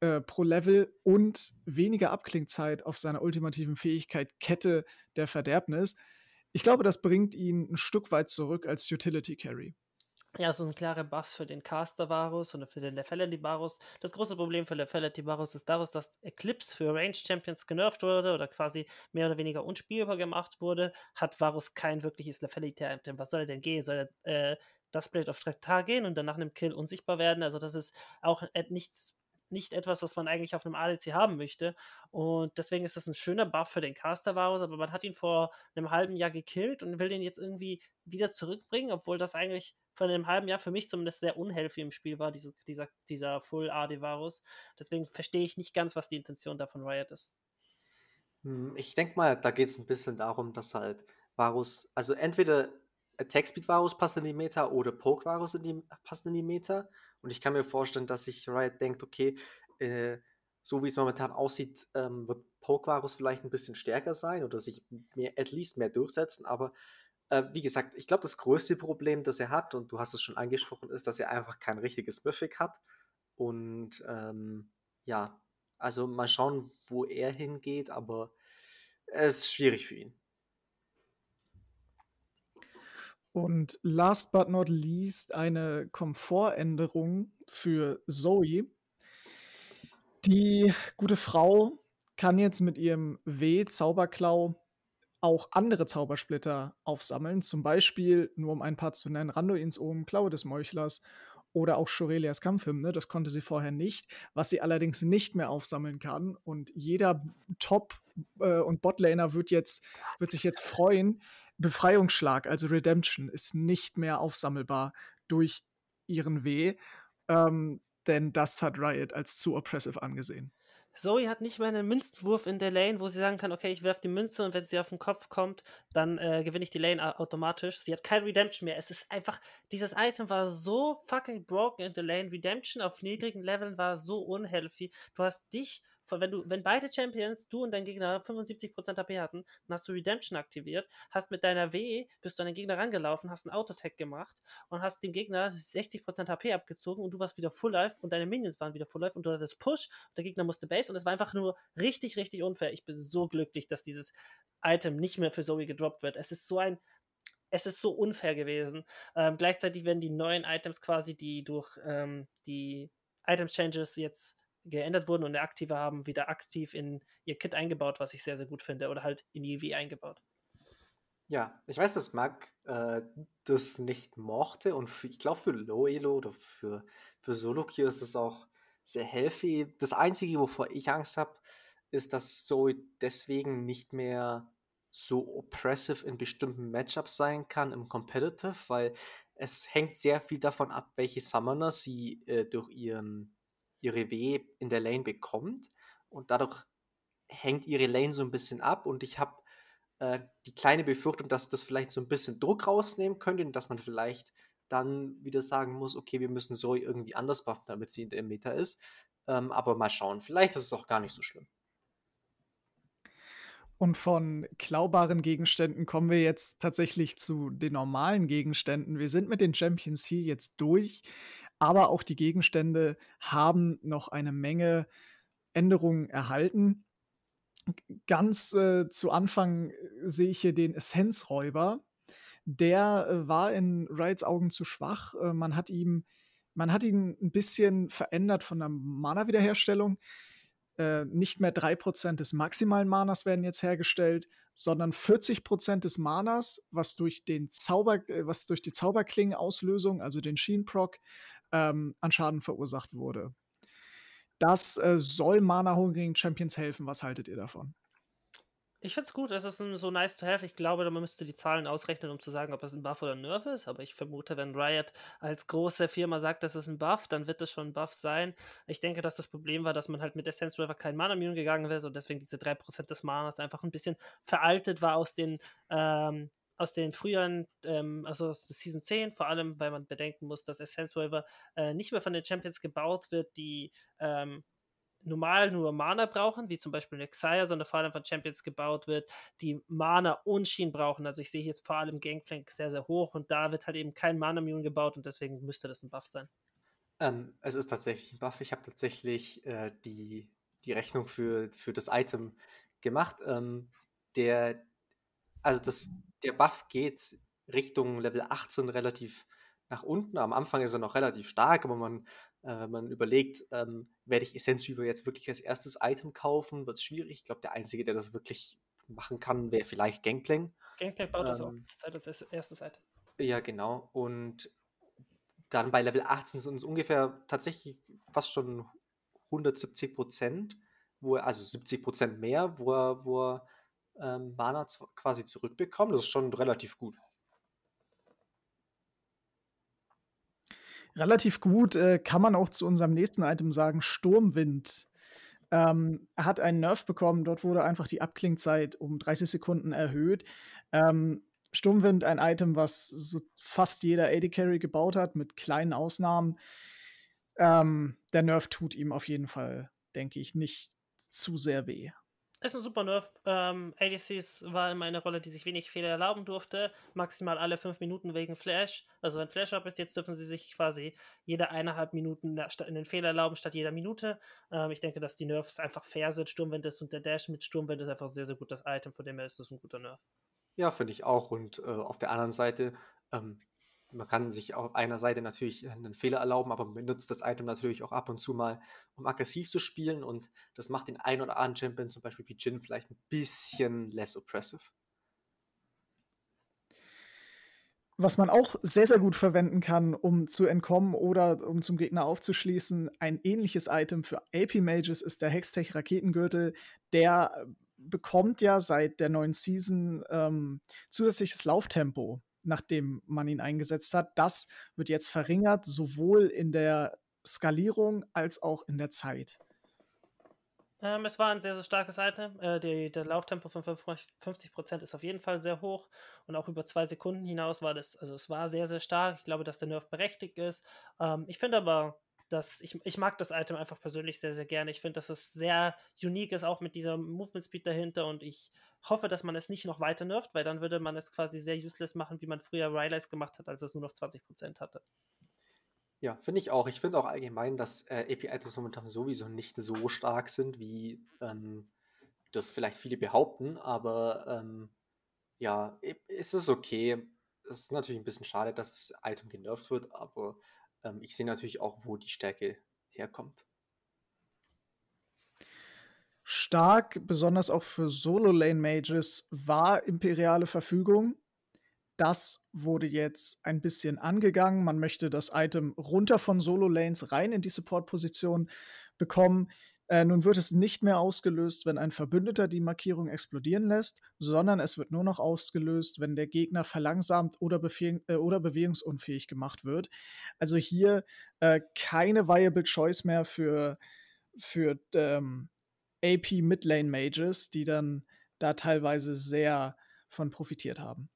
äh, pro Level und weniger Abklingzeit auf seiner ultimativen Fähigkeit Kette der Verderbnis. Ich glaube, das bringt ihn ein Stück weit zurück als Utility Carry. Ja, so 'n klarer Buff für den Caster Varus oder für den Lethality Varus. Das große Problem für Lethality Varus ist daraus, dass Eclipse für Ranged Champions genervt wurde oder quasi mehr oder weniger unspielbar gemacht wurde, hat Varus kein wirkliches Lethality Item. Was soll er denn gehen? Soll er, äh, das Blade of Traktar gehen und dann nach 'nem Kill unsichtbar werden? Also, das ist auch et nichts nicht etwas, was man eigentlich auf 'nem ADC haben möchte. Und deswegen ist das 'n schöner Buff für den Caster Varus, aber man hat ihn vor 'nem halben Jahr gekillt und will den jetzt irgendwie wieder zurückbringen, obwohl das eigentlich vor 'nem halben Jahr für mich zumindest sehr unhealthy im Spiel war, diese dieser dieser Full AD Varus. Deswegen verstehe ich nicht ganz, was die Intention da von Riot ist. Hm, ich denke mal, da geht's 'n bisschen darum, dass halt Varus also entweder Attack Speed Varus passt in die Meta oder Poke Varus in passt in die Meta. Und ich kann mir vorstellen, dass sich Riot denkt: „Okay, äh, so wie's momentan aussieht, ähm, wird Poke Varus vielleicht 'n bisschen stärker sein oder sich mehr at least mehr durchsetzen.“ Aber, äh, wie gesagt, ich glaube, das größte Problem, das er hat, und du hast es schon angesprochen, ist, dass er einfach kein richtiges Mythic hat. Und, ähm, ja, also mal schauen, wo er hingeht, aber es ist schwierig für ihn. Und last but not least eine Komfortänderung für Zoe. Die gute Frau kann jetzt mit ihrem W-Zauberklau auch andere Zaubersplitter aufsammeln, zum Beispiel, nur um ein paar zu nennen, Randuins Ohm, Klaue des Meuchlers oder auch Shurelias Kampfhymne. Das konnte sie vorher nicht. Was sie allerdings nicht mehr aufsammeln kann und jeder Top äh, und Botlaner wird jetzt wird sich jetzt freuen, Befreiungsschlag, also Redemption, ist nicht mehr aufsammelbar durch ihren W, ähm, denn das hat Riot als zu oppressive angesehen. Zoe hat nicht mal 'nen Münzenwurf in der Lane, wo sie sagen kann: „Okay, ich werfe die Münze und wenn sie auf 'n Kopf kommt, dann, äh, gewinne ich die Lane automatisch.“ Sie hat kein Redemption mehr. Es ist einfach dieses Item war so fucking broken in der Lane. Redemption auf niedrigen Leveln war so unhealthy. Du hast dich wenn du wenn beide Champions, du und dein Gegner 75% HP hatten, dann hast du Redemption aktiviert, hast mit deiner W bist du an den Gegner rangelaufen, hast 'n Auto-Attack gemacht und hast dem Gegner 60% HP abgezogen und du warst wieder Full Life und deine Minions waren wieder Full Life und du hattest Push und der Gegner musste Base und es war einfach nur richtig, richtig unfair. Ich bin so glücklich, dass dieses Item nicht mehr für Zoe gedroppt wird. Es ist so ein es ist so unfair gewesen. Ähm, gleichzeitig werden die neuen Items quasi, die durch, ähm, die Item Changes jetzt geändert wurden und 'ne aktive haben, wieder aktiv in ihr Kit eingebaut, was ich sehr, sehr gut finde oder halt in W eingebaut. Ja, ich weiß, dass Marc, äh, das nicht mochte und f ich glaube, für Low Elo oder für für Solo Queue ist es auch sehr healthy. Das Einzige, wovor ich Angst habe, ist, dass Zoe deswegen nicht mehr so oppressive in bestimmten Matchups sein kann im Competitive, weil es hängt sehr viel davon ab, welche Summoner sie, äh, durch ihren ihre W in der Lane bekommt und dadurch hängt ihre Lane so 'n bisschen ab und ich habe, äh, die kleine Befürchtung, dass das vielleicht so 'n bisschen Druck rausnehmen könnte und dass man vielleicht dann wieder sagen muss: „Okay, wir müssen Zoe irgendwie anders buffen, damit sie in der Meta ist.“ Ähm, aber mal schauen. Vielleicht ist es auch gar nicht so schlimm. Und von klaubaren Gegenständen kommen wir jetzt tatsächlich zu den normalen Gegenständen. Wir sind mit den Champions hier jetzt durch, aber auch die Gegenstände haben noch eine Menge Änderungen erhalten. Ganz, äh, zu Anfang, äh, sehe ich hier den Essenzräuber. Der, äh, war in Riots Augen zu schwach. Äh, man hat ihm man hat ihn 'n bisschen verändert von der Mana-Wiederherstellung. Äh, nicht mehr 3% des maximalen Manas werden jetzt hergestellt, sondern 40% des Manas, was durch den Zauber äh, was durch die Zauberklingenauslösung, also den Sheen-Proc, ähm, an Schaden verursacht wurde. Das, äh, soll mana-hungrigen Champions helfen. Was haltet ihr davon? Ich finde es gut, es ist so nice to have. Ich glaube, man müsste die Zahlen ausrechnen, um zu sagen, ob es 'n Buff oder 'n Nerf ist, aber ich vermute, wenn Riot als große Firma sagt, das ist 'n Buff, dann wird das schon 'n Buff sein. Ich denke, dass das Problem war, dass man halt mit Essence-River kein Mana-Mune gegangen ist und deswegen diese 3% des Manas einfach 'n bisschen veraltet war aus den, ähm aus den früheren, ähm also aus der Season 10, vor allem, weil man bedenken muss, dass Essence-River, äh, nicht mehr von den Champions gebaut wird, die, ähm, normal nur Mana brauchen, wie zum Beispiel 'ne Xayah, sondern vor allem von Champions gebaut wird, die Mana und Sheen brauchen. Also, ich sehe jetzt vor allem Gangplank sehr, sehr hoch und da wird halt eben kein Mana-Mune gebaut und deswegen müsste das 'n Buff sein. Ähm, es ist tatsächlich 'n Buff. Ich habe tatsächlich, äh, die die Rechnung für für das Item gemacht. Ähm, der also, das der Buff geht Richtung Level 18 relativ nach unten. Am Anfang ist er noch relativ stark, aber man, äh, wenn man überlegt, ähm, werde ich Essence Weaver jetzt wirklich als erstes Item kaufen, wird es schwierig. Ich glaube, der Einzige, der das wirklich machen kann, wäre vielleicht Gangplank. Gangplank baut ähm, das auch als erstes Item. Ja, genau. Und dann bei Level 18 sind es ungefähr tatsächlich fast schon 170 Prozent, wo er, also 70 Prozent mehr, wo er, wo er ähm, Mana quasi zurückbekommt. Das ist schon relativ gut. Relativ gut äh, kann man auch zu unserem nächsten Item sagen, Sturmwind. Ähm, er hat einen Nerf bekommen, dort wurde einfach die Abklingzeit um 30 Sekunden erhöht. Ähm, Sturmwind ein Item, was so fast jeder AD Carry gebaut hat, mit kleinen Ausnahmen. Ähm, der Nerf tut ihm auf jeden Fall, denke ich, nicht zu sehr weh. Ist ein super Nerf. Ähm, ADCs war immer eine Rolle, die sich wenig Fehler erlauben durfte. Maximal alle fünf Minuten wegen Flash. Also wenn Flash up ist, jetzt dürfen sie sich quasi jede eineinhalb Minuten in den Fehler erlauben, statt jeder Minute. Ähm, ich denke, dass die Nerfs einfach fair sind. Sturmwind ist und der Dash mit Sturmwind ist einfach ein sehr, sehr gutes Item. Von dem her ist das ein guter Nerf. Ja, finde ich auch. Und äh, auf der anderen Seite, ähm, man kann sich auf einer Seite natürlich einen Fehler erlauben, aber man benutzt das Item natürlich auch ab und zu mal, um aggressiv zu spielen. Und das macht den ein oder anderen Champion, zum Beispiel wie Jin, vielleicht ein bisschen less oppressive. Was man auch sehr, sehr gut verwenden kann, um zu entkommen oder um zum Gegner aufzuschließen, ein ähnliches Item für AP-Mages ist der Hextech Raketengürtel. Der bekommt ja seit der neuen Season ähm, zusätzliches Lauftempo, nachdem man ihn eingesetzt hat. Das wird jetzt verringert, sowohl in der Skalierung als auch in der Zeit. Ähm, es war ein sehr, sehr starkes Item. Äh, die, der Lauftempo von 50% ist auf jeden Fall sehr hoch und auch über zwei Sekunden hinaus war das, also es war sehr, sehr stark. Ich glaube, dass der Nerf berechtigt ist. Ähm, ich finde aber, dass ich, ich mag das Item einfach persönlich sehr, sehr gerne. Ich finde, dass es sehr unique ist, auch mit dieser Movement Speed dahinter und ich hoffe, dass man es nicht noch weiter nerft, weil dann würde man es quasi sehr useless machen, wie man früher Rylais gemacht hat, als es nur noch 20% hatte. Ja, finde ich auch. Ich finde auch allgemein, dass äh, API-Items momentan sowieso nicht so stark sind, wie ähm, das vielleicht viele behaupten, aber ähm, ja, es ist okay. Es ist natürlich ein bisschen schade, dass das Item genervt wird, aber ähm, ich sehe natürlich auch, wo die Stärke herkommt. Stark, besonders auch für Solo-Lane-Mages, war imperiale Verfügung. Das wurde jetzt ein bisschen angegangen. Man möchte das Item runter von Solo-Lanes rein in die Support-Position bekommen. Äh, nun wird es nicht mehr ausgelöst, wenn ein Verbündeter die Markierung explodieren lässt, sondern es wird nur noch ausgelöst, wenn der Gegner verlangsamt oder, äh, oder bewegungsunfähig gemacht wird. Also hier äh, keine Viable Choice mehr für, für ähm, AP Midlane Mages, die dann da teilweise sehr von profitiert haben.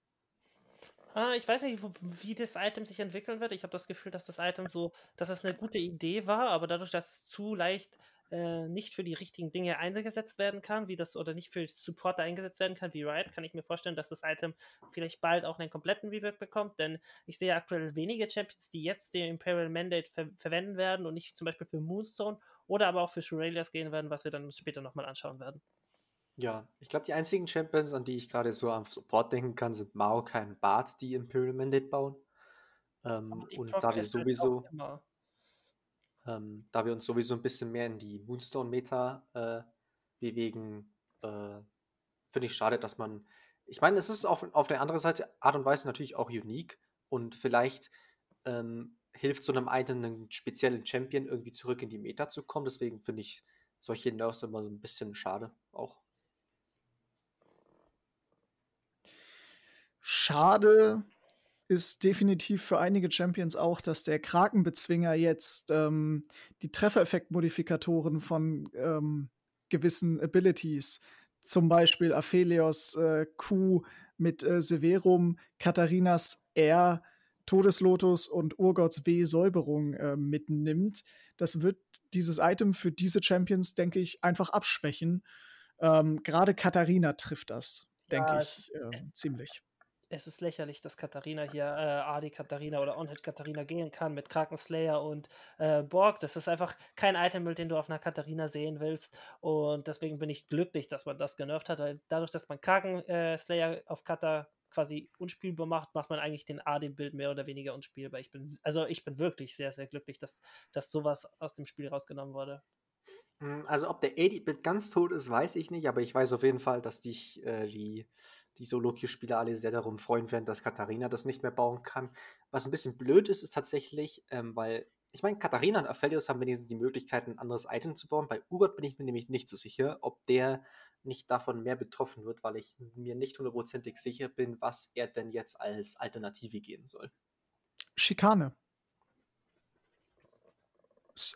Ah, ich weiß nicht, wie das Item sich entwickeln wird. Ich habe das Gefühl, dass das Item so, dass das eine gute Idee war, aber dadurch, dass es zu leicht äh, nicht für die richtigen Dinge eingesetzt werden kann, wie das oder nicht für Supporter eingesetzt werden kann, wie Riot, kann ich mir vorstellen, dass das Item vielleicht bald auch einen kompletten Rework bekommt, denn ich sehe aktuell wenige Champions, die jetzt den Imperial Mandate ver verwenden werden und nicht zum Beispiel für Moonstone oder aber auch für Shurelias gehen werden, was wir dann später nochmal anschauen werden. Ja, ich glaube, die einzigen Champions, an die ich gerade so am Support denken kann, sind Maokai und Bart, die Imperial Mandate bauen. Ähm, und da wir sowieso. Ähm, da wir uns sowieso ein bisschen mehr in die Moonstone-Meta äh, bewegen, äh, finde ich schade, dass man. Ich meine, es ist auf, auf der anderen Seite Art und Weise natürlich auch unique und vielleicht ähm, hilft so einem einen speziellen Champion irgendwie zurück in die Meta zu kommen. Deswegen finde ich solche Nerfs immer so ein bisschen schade auch. Schade ist definitiv für einige Champions auch, dass der Krakenbezwinger jetzt ähm, die Treffereffektmodifikatoren von ähm, gewissen Abilities, zum Beispiel Aphelios äh, Q mit äh, Severum, Katharinas R, Todeslotus und Urgots W Säuberung äh, mitnimmt. Das wird dieses Item für diese Champions, denke ich, einfach abschwächen. Ähm, Gerade Katharina trifft das, ja, denke ich, äh, ziemlich es ist lächerlich, dass Katharina hier äh, AD Katharina oder Onhead Katharina gehen kann mit Krakenslayer und äh, Borg. Das ist einfach kein Item, den du auf einer Katharina sehen willst. Und deswegen bin ich glücklich, dass man das genervt hat, weil dadurch, dass man Krakenslayer äh, auf Kata quasi unspielbar macht, macht man eigentlich den AD-Bild mehr oder weniger unspielbar. Ich bin, also ich bin wirklich sehr, sehr glücklich, dass, dass sowas aus dem Spiel rausgenommen wurde. Hm, also ob der 80-Bit ganz tot ist, weiß ich nicht, aber ich weiß auf jeden Fall, dass dich äh, die, die Solo-Queue-Spieler alle sehr darum freuen werden, dass Katharina das nicht mehr bauen kann. Was ein bisschen blöd ist, ist tatsächlich, ähm, weil ich meine, Katharina und Aphelios haben wenigstens die Möglichkeit, ein anderes Item zu bauen. Bei Urgot bin ich mir nämlich nicht so sicher, ob der nicht davon mehr betroffen wird, weil ich mir nicht hundertprozentig sicher bin, was er denn jetzt als Alternative gehen soll. Schikane.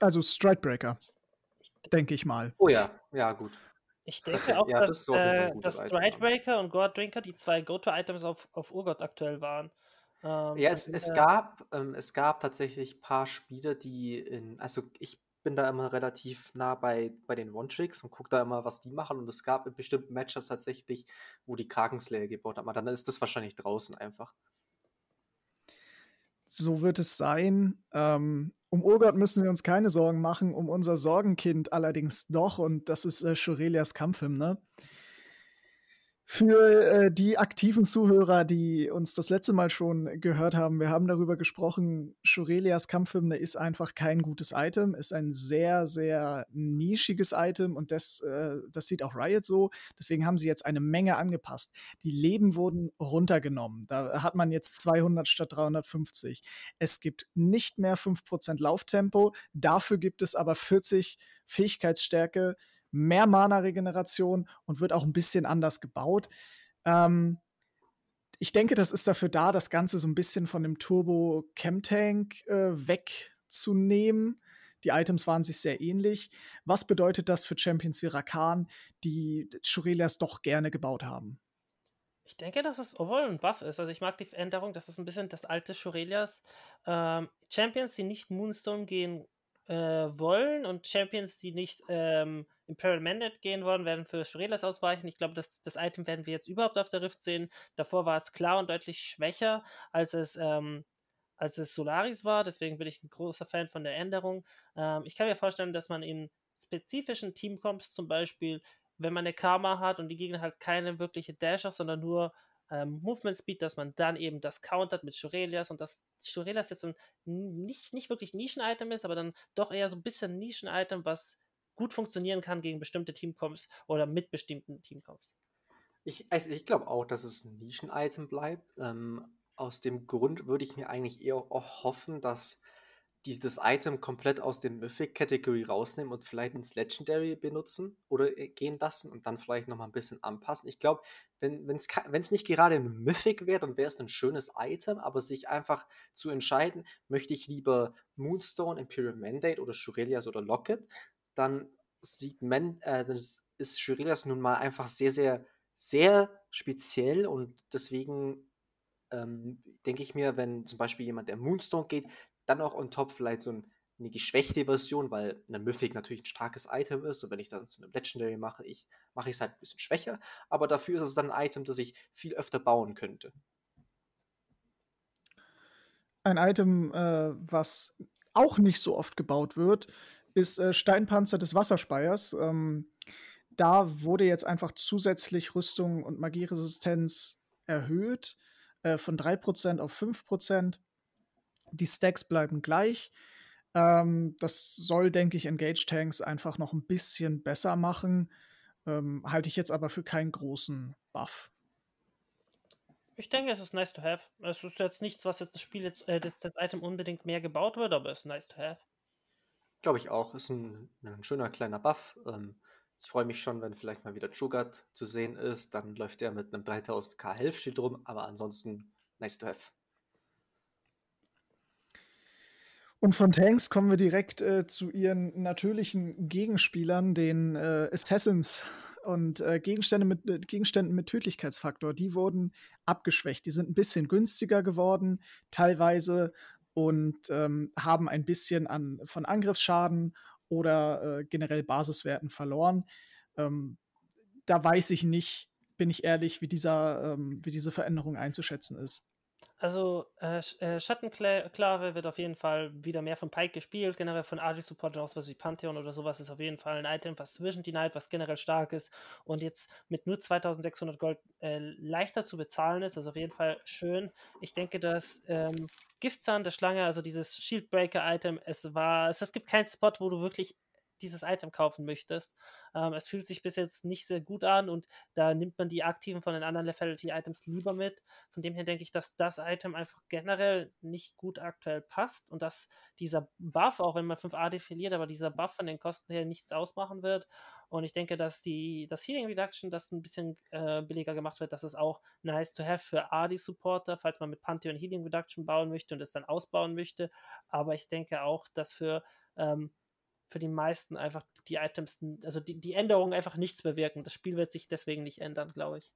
Also Stridebreaker, denke ich mal. Oh ja, ja, gut. Ich denke auch, ja, dass, das äh, dass Stridebreaker und God Drinker die zwei Go-To-Items auf, auf Urgot aktuell waren. Ähm, ja, es, es, gab, ähm, es gab tatsächlich ein paar Spiele, die in, also ich bin da immer relativ nah bei, bei den One-Tricks und gucke da immer, was die machen. Und es gab in bestimmten Matchups tatsächlich, wo die Krakenslayer gebaut haben. Aber dann ist das wahrscheinlich draußen einfach. So wird es sein. Ähm, um Urgot müssen wir uns keine Sorgen machen, um unser Sorgenkind allerdings doch. Und das ist äh, Shurelias Kampfhymne. Für äh, die aktiven Zuhörer, die uns das letzte Mal schon gehört haben, wir haben darüber gesprochen, Shurelias Kampfhymne ist einfach kein gutes Item, ist ein sehr, sehr nischiges Item und das, äh, das sieht auch Riot so. Deswegen haben sie jetzt eine Menge angepasst. Die Leben wurden runtergenommen. Da hat man jetzt 200 statt 350. Es gibt nicht mehr 5% Lauftempo, dafür gibt es aber 40 Fähigkeitsstärke mehr Mana-Regeneration und wird auch ein bisschen anders gebaut. Ähm, ich denke, das ist dafür da, das Ganze so ein bisschen von dem Turbo Chemtank äh, wegzunehmen. Die Items waren sich sehr ähnlich. Was bedeutet das für Champions wie Rakan, die Shurelias doch gerne gebaut haben? Ich denke, dass es overall ein Buff ist. Also ich mag die Änderung, dass es ein bisschen das alte Shurelias. Ähm, Champions, die nicht Moonstone gehen äh, wollen und Champions, die nicht ähm, Imperial Mandate gehen wollen, werden für Shrelas ausweichen. Ich glaube, das, das Item werden wir jetzt überhaupt auf der Rift sehen. Davor war es klar und deutlich schwächer, als es, ähm, als es Solaris war. Deswegen bin ich ein großer Fan von der Änderung. Ähm, ich kann mir vorstellen, dass man in spezifischen Teamcomps zum Beispiel, wenn man eine Karma hat und die Gegner halt keine wirkliche Dasher, sondern nur ähm, Movement Speed, dass man dann eben das countert mit Shurelias und dass Shurelias jetzt ein nicht, nicht wirklich Nischen-Item ist, aber dann doch eher so ein bisschen Nischen-Item, was gut funktionieren kann gegen bestimmte Teamcomps oder mit bestimmten Teamcomps. Ich, also ich glaube auch, dass es ein Nischen-Item bleibt. Ähm, aus dem Grund würde ich mir eigentlich eher auch hoffen, dass dieses Item komplett aus dem Mythic-Category rausnehmen und vielleicht ins Legendary benutzen oder äh, gehen lassen und dann vielleicht nochmal ein bisschen anpassen. Ich glaube, wenn es nicht gerade ein Mythic wäre, dann wäre es ein schönes Item, aber sich einfach zu entscheiden, möchte ich lieber Moonstone, Imperial Mandate oder Shurelias oder Locket, dann sieht man, äh, ist Shurelias nun mal einfach sehr, sehr, sehr speziell und deswegen ähm, denke ich mir, wenn zum Beispiel jemand, der Moonstone geht, dann auch on top vielleicht so ein, eine geschwächte Version, weil eine Mythic natürlich ein starkes Item ist und wenn ich dann zu einem Legendary mache, ich, mache ich es halt ein bisschen schwächer, aber dafür ist es dann ein Item, das ich viel öfter bauen könnte. Ein Item, äh, was auch nicht so oft gebaut wird, ist äh, Steinpanzer des Wasserspeiers. Ähm, da wurde jetzt einfach zusätzlich Rüstung und Magieresistenz erhöht äh, von 3% auf 5%. Die Stacks bleiben gleich. Ähm, das soll, denke ich, Engage Tanks einfach noch ein bisschen besser machen. Ähm, halte ich jetzt aber für keinen großen Buff. Ich denke, es ist nice to have. Es ist jetzt nichts, was jetzt das Spiel jetzt, äh, das, das Item unbedingt mehr gebaut wird, aber es ist nice to have. Glaube ich auch. Ist ein, ein schöner kleiner Buff. Ähm, ich freue mich schon, wenn vielleicht mal wieder Jugat zu sehen ist. Dann läuft er mit einem 3000k Health rum, aber ansonsten nice to have. Und von Tanks kommen wir direkt äh, zu ihren natürlichen Gegenspielern, den äh, Assassins und äh, Gegenstände mit, äh, Gegenständen mit Tödlichkeitsfaktor. Die wurden abgeschwächt. Die sind ein bisschen günstiger geworden, teilweise und ähm, haben ein bisschen an, von Angriffsschaden oder äh, generell Basiswerten verloren. Ähm, da weiß ich nicht, bin ich ehrlich, wie, dieser, ähm, wie diese Veränderung einzuschätzen ist. Also, äh, äh, Schattenklave wird auf jeden Fall wieder mehr von Pike gespielt, generell von AD-Support und auch sowas wie Pantheon oder sowas ist auf jeden Fall ein Item, was zwischen die Night, was generell stark ist und jetzt mit nur 2600 Gold äh, leichter zu bezahlen ist, also auf jeden Fall schön. Ich denke, dass ähm, Giftzahn der Schlange, also dieses Shieldbreaker-Item, es war, es, es gibt keinen Spot, wo du wirklich dieses Item kaufen möchtest. Ähm, es fühlt sich bis jetzt nicht sehr gut an und da nimmt man die aktiven von den anderen Lethality-Items lieber mit. Von dem her denke ich, dass das Item einfach generell nicht gut aktuell passt und dass dieser Buff, auch wenn man 5 AD verliert, aber dieser Buff von den Kosten her nichts ausmachen wird. Und ich denke, dass die, das Healing Reduction, das ein bisschen äh, billiger gemacht wird, das ist auch nice to have für AD-Supporter, falls man mit Pantheon Healing Reduction bauen möchte und es dann ausbauen möchte. Aber ich denke auch, dass für ähm, für die meisten einfach die Items, also die, die Änderungen einfach nichts bewirken. Das Spiel wird sich deswegen nicht ändern, glaube ich.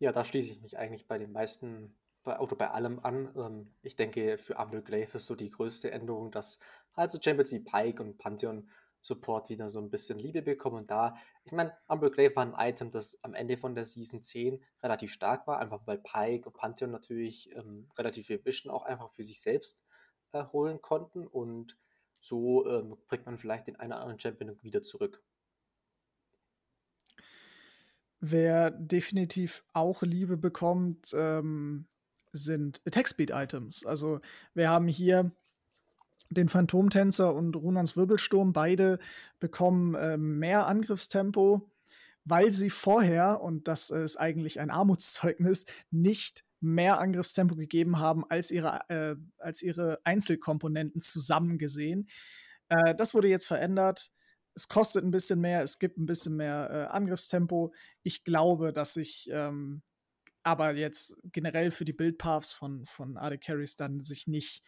Ja, da schließe ich mich eigentlich bei den meisten, bei, oder bei allem an. Ähm, ich denke, für Umble Glaive ist so die größte Änderung, dass halt so Champions wie Pike und Pantheon Support wieder so ein bisschen Liebe bekommen. Und da, ich meine, Umble Glaive war ein Item, das am Ende von der Season 10 relativ stark war, einfach weil Pike und Pantheon natürlich ähm, relativ viel Vision auch einfach für sich selbst äh, holen konnten. Und so ähm, bringt man vielleicht den einen oder anderen Champion wieder zurück. Wer definitiv auch Liebe bekommt, ähm, sind Attack-Speed-Items. Also wir haben hier den Phantomtänzer und Runans Wirbelsturm. Beide bekommen äh, mehr Angriffstempo, weil sie vorher, und das ist eigentlich ein Armutszeugnis, nicht mehr Angriffstempo gegeben haben als ihre, äh, als ihre Einzelkomponenten zusammen gesehen. Äh, das wurde jetzt verändert. Es kostet ein bisschen mehr, es gibt ein bisschen mehr äh, Angriffstempo. Ich glaube, dass sich ähm, aber jetzt generell für die Build-Paths von, von AD Carries dann sich nicht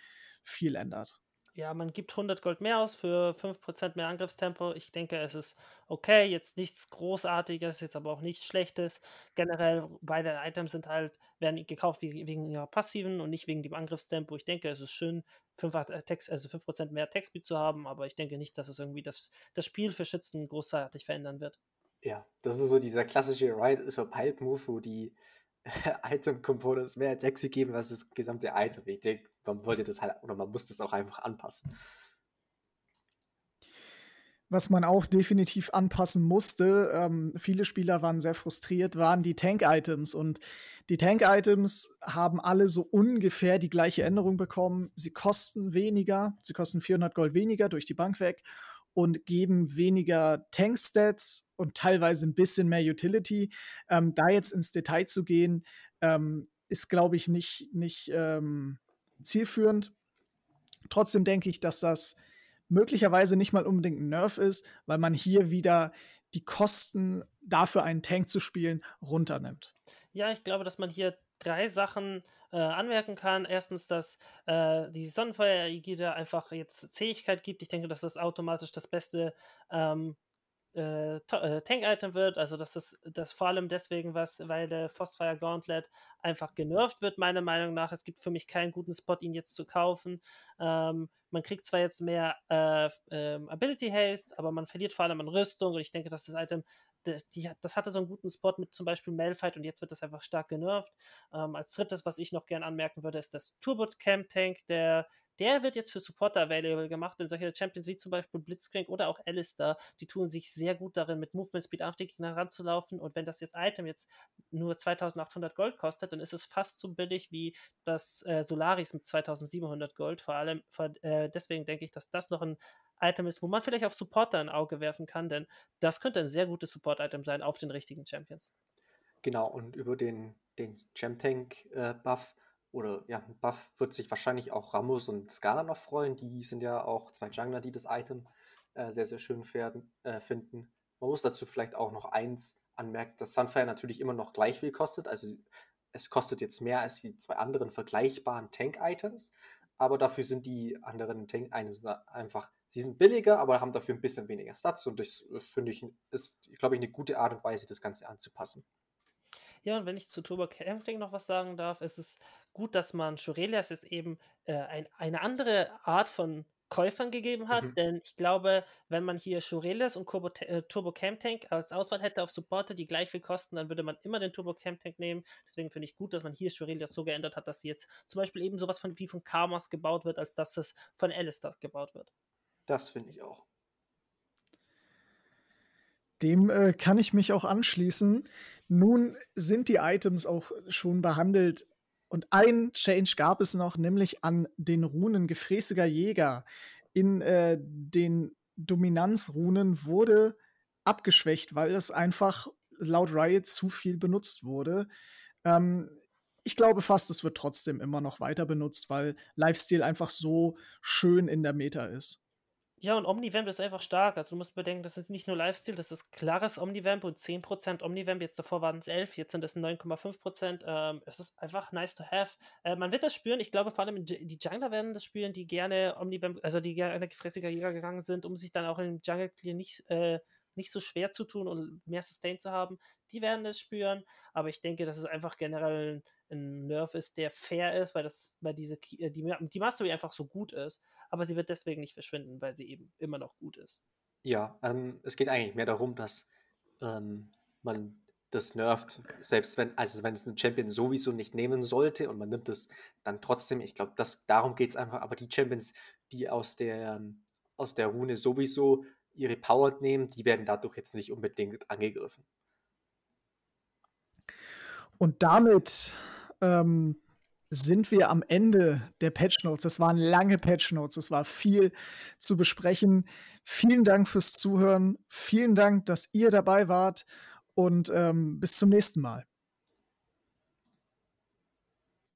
viel ändert ja, man gibt 100 Gold mehr aus für 5% mehr Angriffstempo. Ich denke, es ist okay, jetzt nichts Großartiges, jetzt aber auch nichts Schlechtes. Generell, beide Items sind halt, werden gekauft wegen ihrer passiven und nicht wegen dem Angriffstempo. Ich denke, es ist schön, 5, Text, also 5% mehr Textspeed zu haben, aber ich denke nicht, dass es irgendwie das, das Spiel für Schützen großartig verändern wird. Ja, das ist so dieser klassische Ride is a Pipe Move, wo die *laughs* Item Components mehr Attacks geben als das gesamte Item. Ich denke, man wollte das halt, oder man muss das auch einfach anpassen. Was man auch definitiv anpassen musste, ähm, viele Spieler waren sehr frustriert, waren die Tank-Items. Und die Tank-Items haben alle so ungefähr die gleiche Änderung bekommen. Sie kosten weniger, sie kosten 400 Gold weniger durch die Bank weg und geben weniger Tank-Stats und teilweise ein bisschen mehr Utility. Ähm, da jetzt ins Detail zu gehen, ähm, ist, glaube ich, nicht, nicht ähm, zielführend. Trotzdem denke ich, dass das möglicherweise nicht mal unbedingt ein Nerf ist, weil man hier wieder die Kosten dafür einen Tank zu spielen runternimmt. Ja, ich glaube, dass man hier drei Sachen äh, anmerken kann. Erstens, dass äh, die Sonnenfeuer-Ägide einfach jetzt Zähigkeit gibt. Ich denke, dass das automatisch das beste ähm, äh, äh, Tank-Item wird, also dass das, das vor allem deswegen was, weil der Frostfire Gauntlet einfach genervt wird, meiner Meinung nach. Es gibt für mich keinen guten Spot, ihn jetzt zu kaufen. Ähm, man kriegt zwar jetzt mehr äh, ähm, Ability Haste, aber man verliert vor allem an Rüstung und ich denke, dass das Item das, die, das hatte so einen guten Spot mit zum Beispiel Malfight und jetzt wird das einfach stark genervt. Ähm, als drittes, was ich noch gern anmerken würde, ist das Turbo Camp Tank, der der wird jetzt für Supporter available gemacht, denn solche Champions wie zum Beispiel Blitzcrank oder auch Alistair, die tun sich sehr gut darin, mit Movement Speed auf die Gegner ranzulaufen. Und wenn das jetzt Item jetzt nur 2800 Gold kostet, dann ist es fast so billig wie das äh, Solaris mit 2700 Gold, vor allem äh, deswegen denke ich, dass das noch ein Item ist, wo man vielleicht auf Supporter ein Auge werfen kann, denn das könnte ein sehr gutes Support-Item sein auf den richtigen Champions. Genau, und über den, den Gem-Tank-Buff äh, oder ja, Buff wird sich wahrscheinlich auch Ramos und Scala noch freuen. Die sind ja auch zwei Jungler, die das Item äh, sehr, sehr schön werden, äh, finden. Man muss dazu vielleicht auch noch eins anmerken, dass Sunfire natürlich immer noch gleich viel kostet. Also es kostet jetzt mehr als die zwei anderen vergleichbaren Tank-Items, aber dafür sind die anderen Tank-Items einfach, sie sind billiger, aber haben dafür ein bisschen weniger Stats und das äh, finde ich, ist, glaube ich, eine gute Art und Weise, das Ganze anzupassen. Ja, und wenn ich zu Turbo Camping noch was sagen darf, ist es gut, dass man Shurelias jetzt eben äh, ein, eine andere Art von Käufern gegeben hat, Mhm. denn ich glaube, wenn man hier Shureles und Turbo, äh, Turbo Camp Tank als Auswahl hätte auf Supporter, die gleich viel kosten, dann würde man immer den Turbo Camp Tank nehmen. Deswegen finde ich gut, dass man hier Shurelias so geändert hat, dass sie jetzt zum Beispiel eben sowas von, wie von Karmas gebaut wird, als dass es von Alistair gebaut wird. Das finde ich auch. Dem äh, kann ich mich auch anschließen. Nun sind die Items auch schon behandelt und ein Change gab es noch, nämlich an den Runen Gefräßiger Jäger. In äh, den Dominanzrunen wurde abgeschwächt, weil es einfach laut Riot zu viel benutzt wurde. Ähm, ich glaube fast, es wird trotzdem immer noch weiter benutzt, weil Lifesteal einfach so schön in der Meta ist. Ja, und Omnivamp ist einfach stark. Also du musst bedenken, das ist nicht nur Lifesteal, das ist klares Omnivamp und 10% Omnivamp. Jetzt davor waren es 11, jetzt sind es 9,5%. Ähm, es ist einfach nice to have. Äh, man wird das spüren. Ich glaube, vor allem die Jungler werden das spüren, die gerne Omnivamp, also die gerne gefräßiger Jäger gegangen sind, um sich dann auch im Jungle Clear nicht, äh, nicht so schwer zu tun und mehr Sustain zu haben. Die werden das spüren. Aber ich denke, dass es einfach generell ein Nerf ist, der fair ist, weil das, weil diese äh, die, die Mastery einfach so gut ist aber sie wird deswegen nicht verschwinden, weil sie eben immer noch gut ist. Ja, ähm, es geht eigentlich mehr darum, dass ähm, man das nervt, selbst wenn, also wenn es einen Champion sowieso nicht nehmen sollte und man nimmt es dann trotzdem, ich glaube, darum geht es einfach, aber die Champions, die aus der, aus der Rune sowieso ihre Power nehmen, die werden dadurch jetzt nicht unbedingt angegriffen. Und damit ähm, sind wir am Ende der Patch Notes. Das waren lange Patch Notes. Es war viel zu besprechen. Vielen Dank fürs Zuhören. Vielen Dank, dass ihr dabei wart. Und ähm, bis zum nächsten Mal.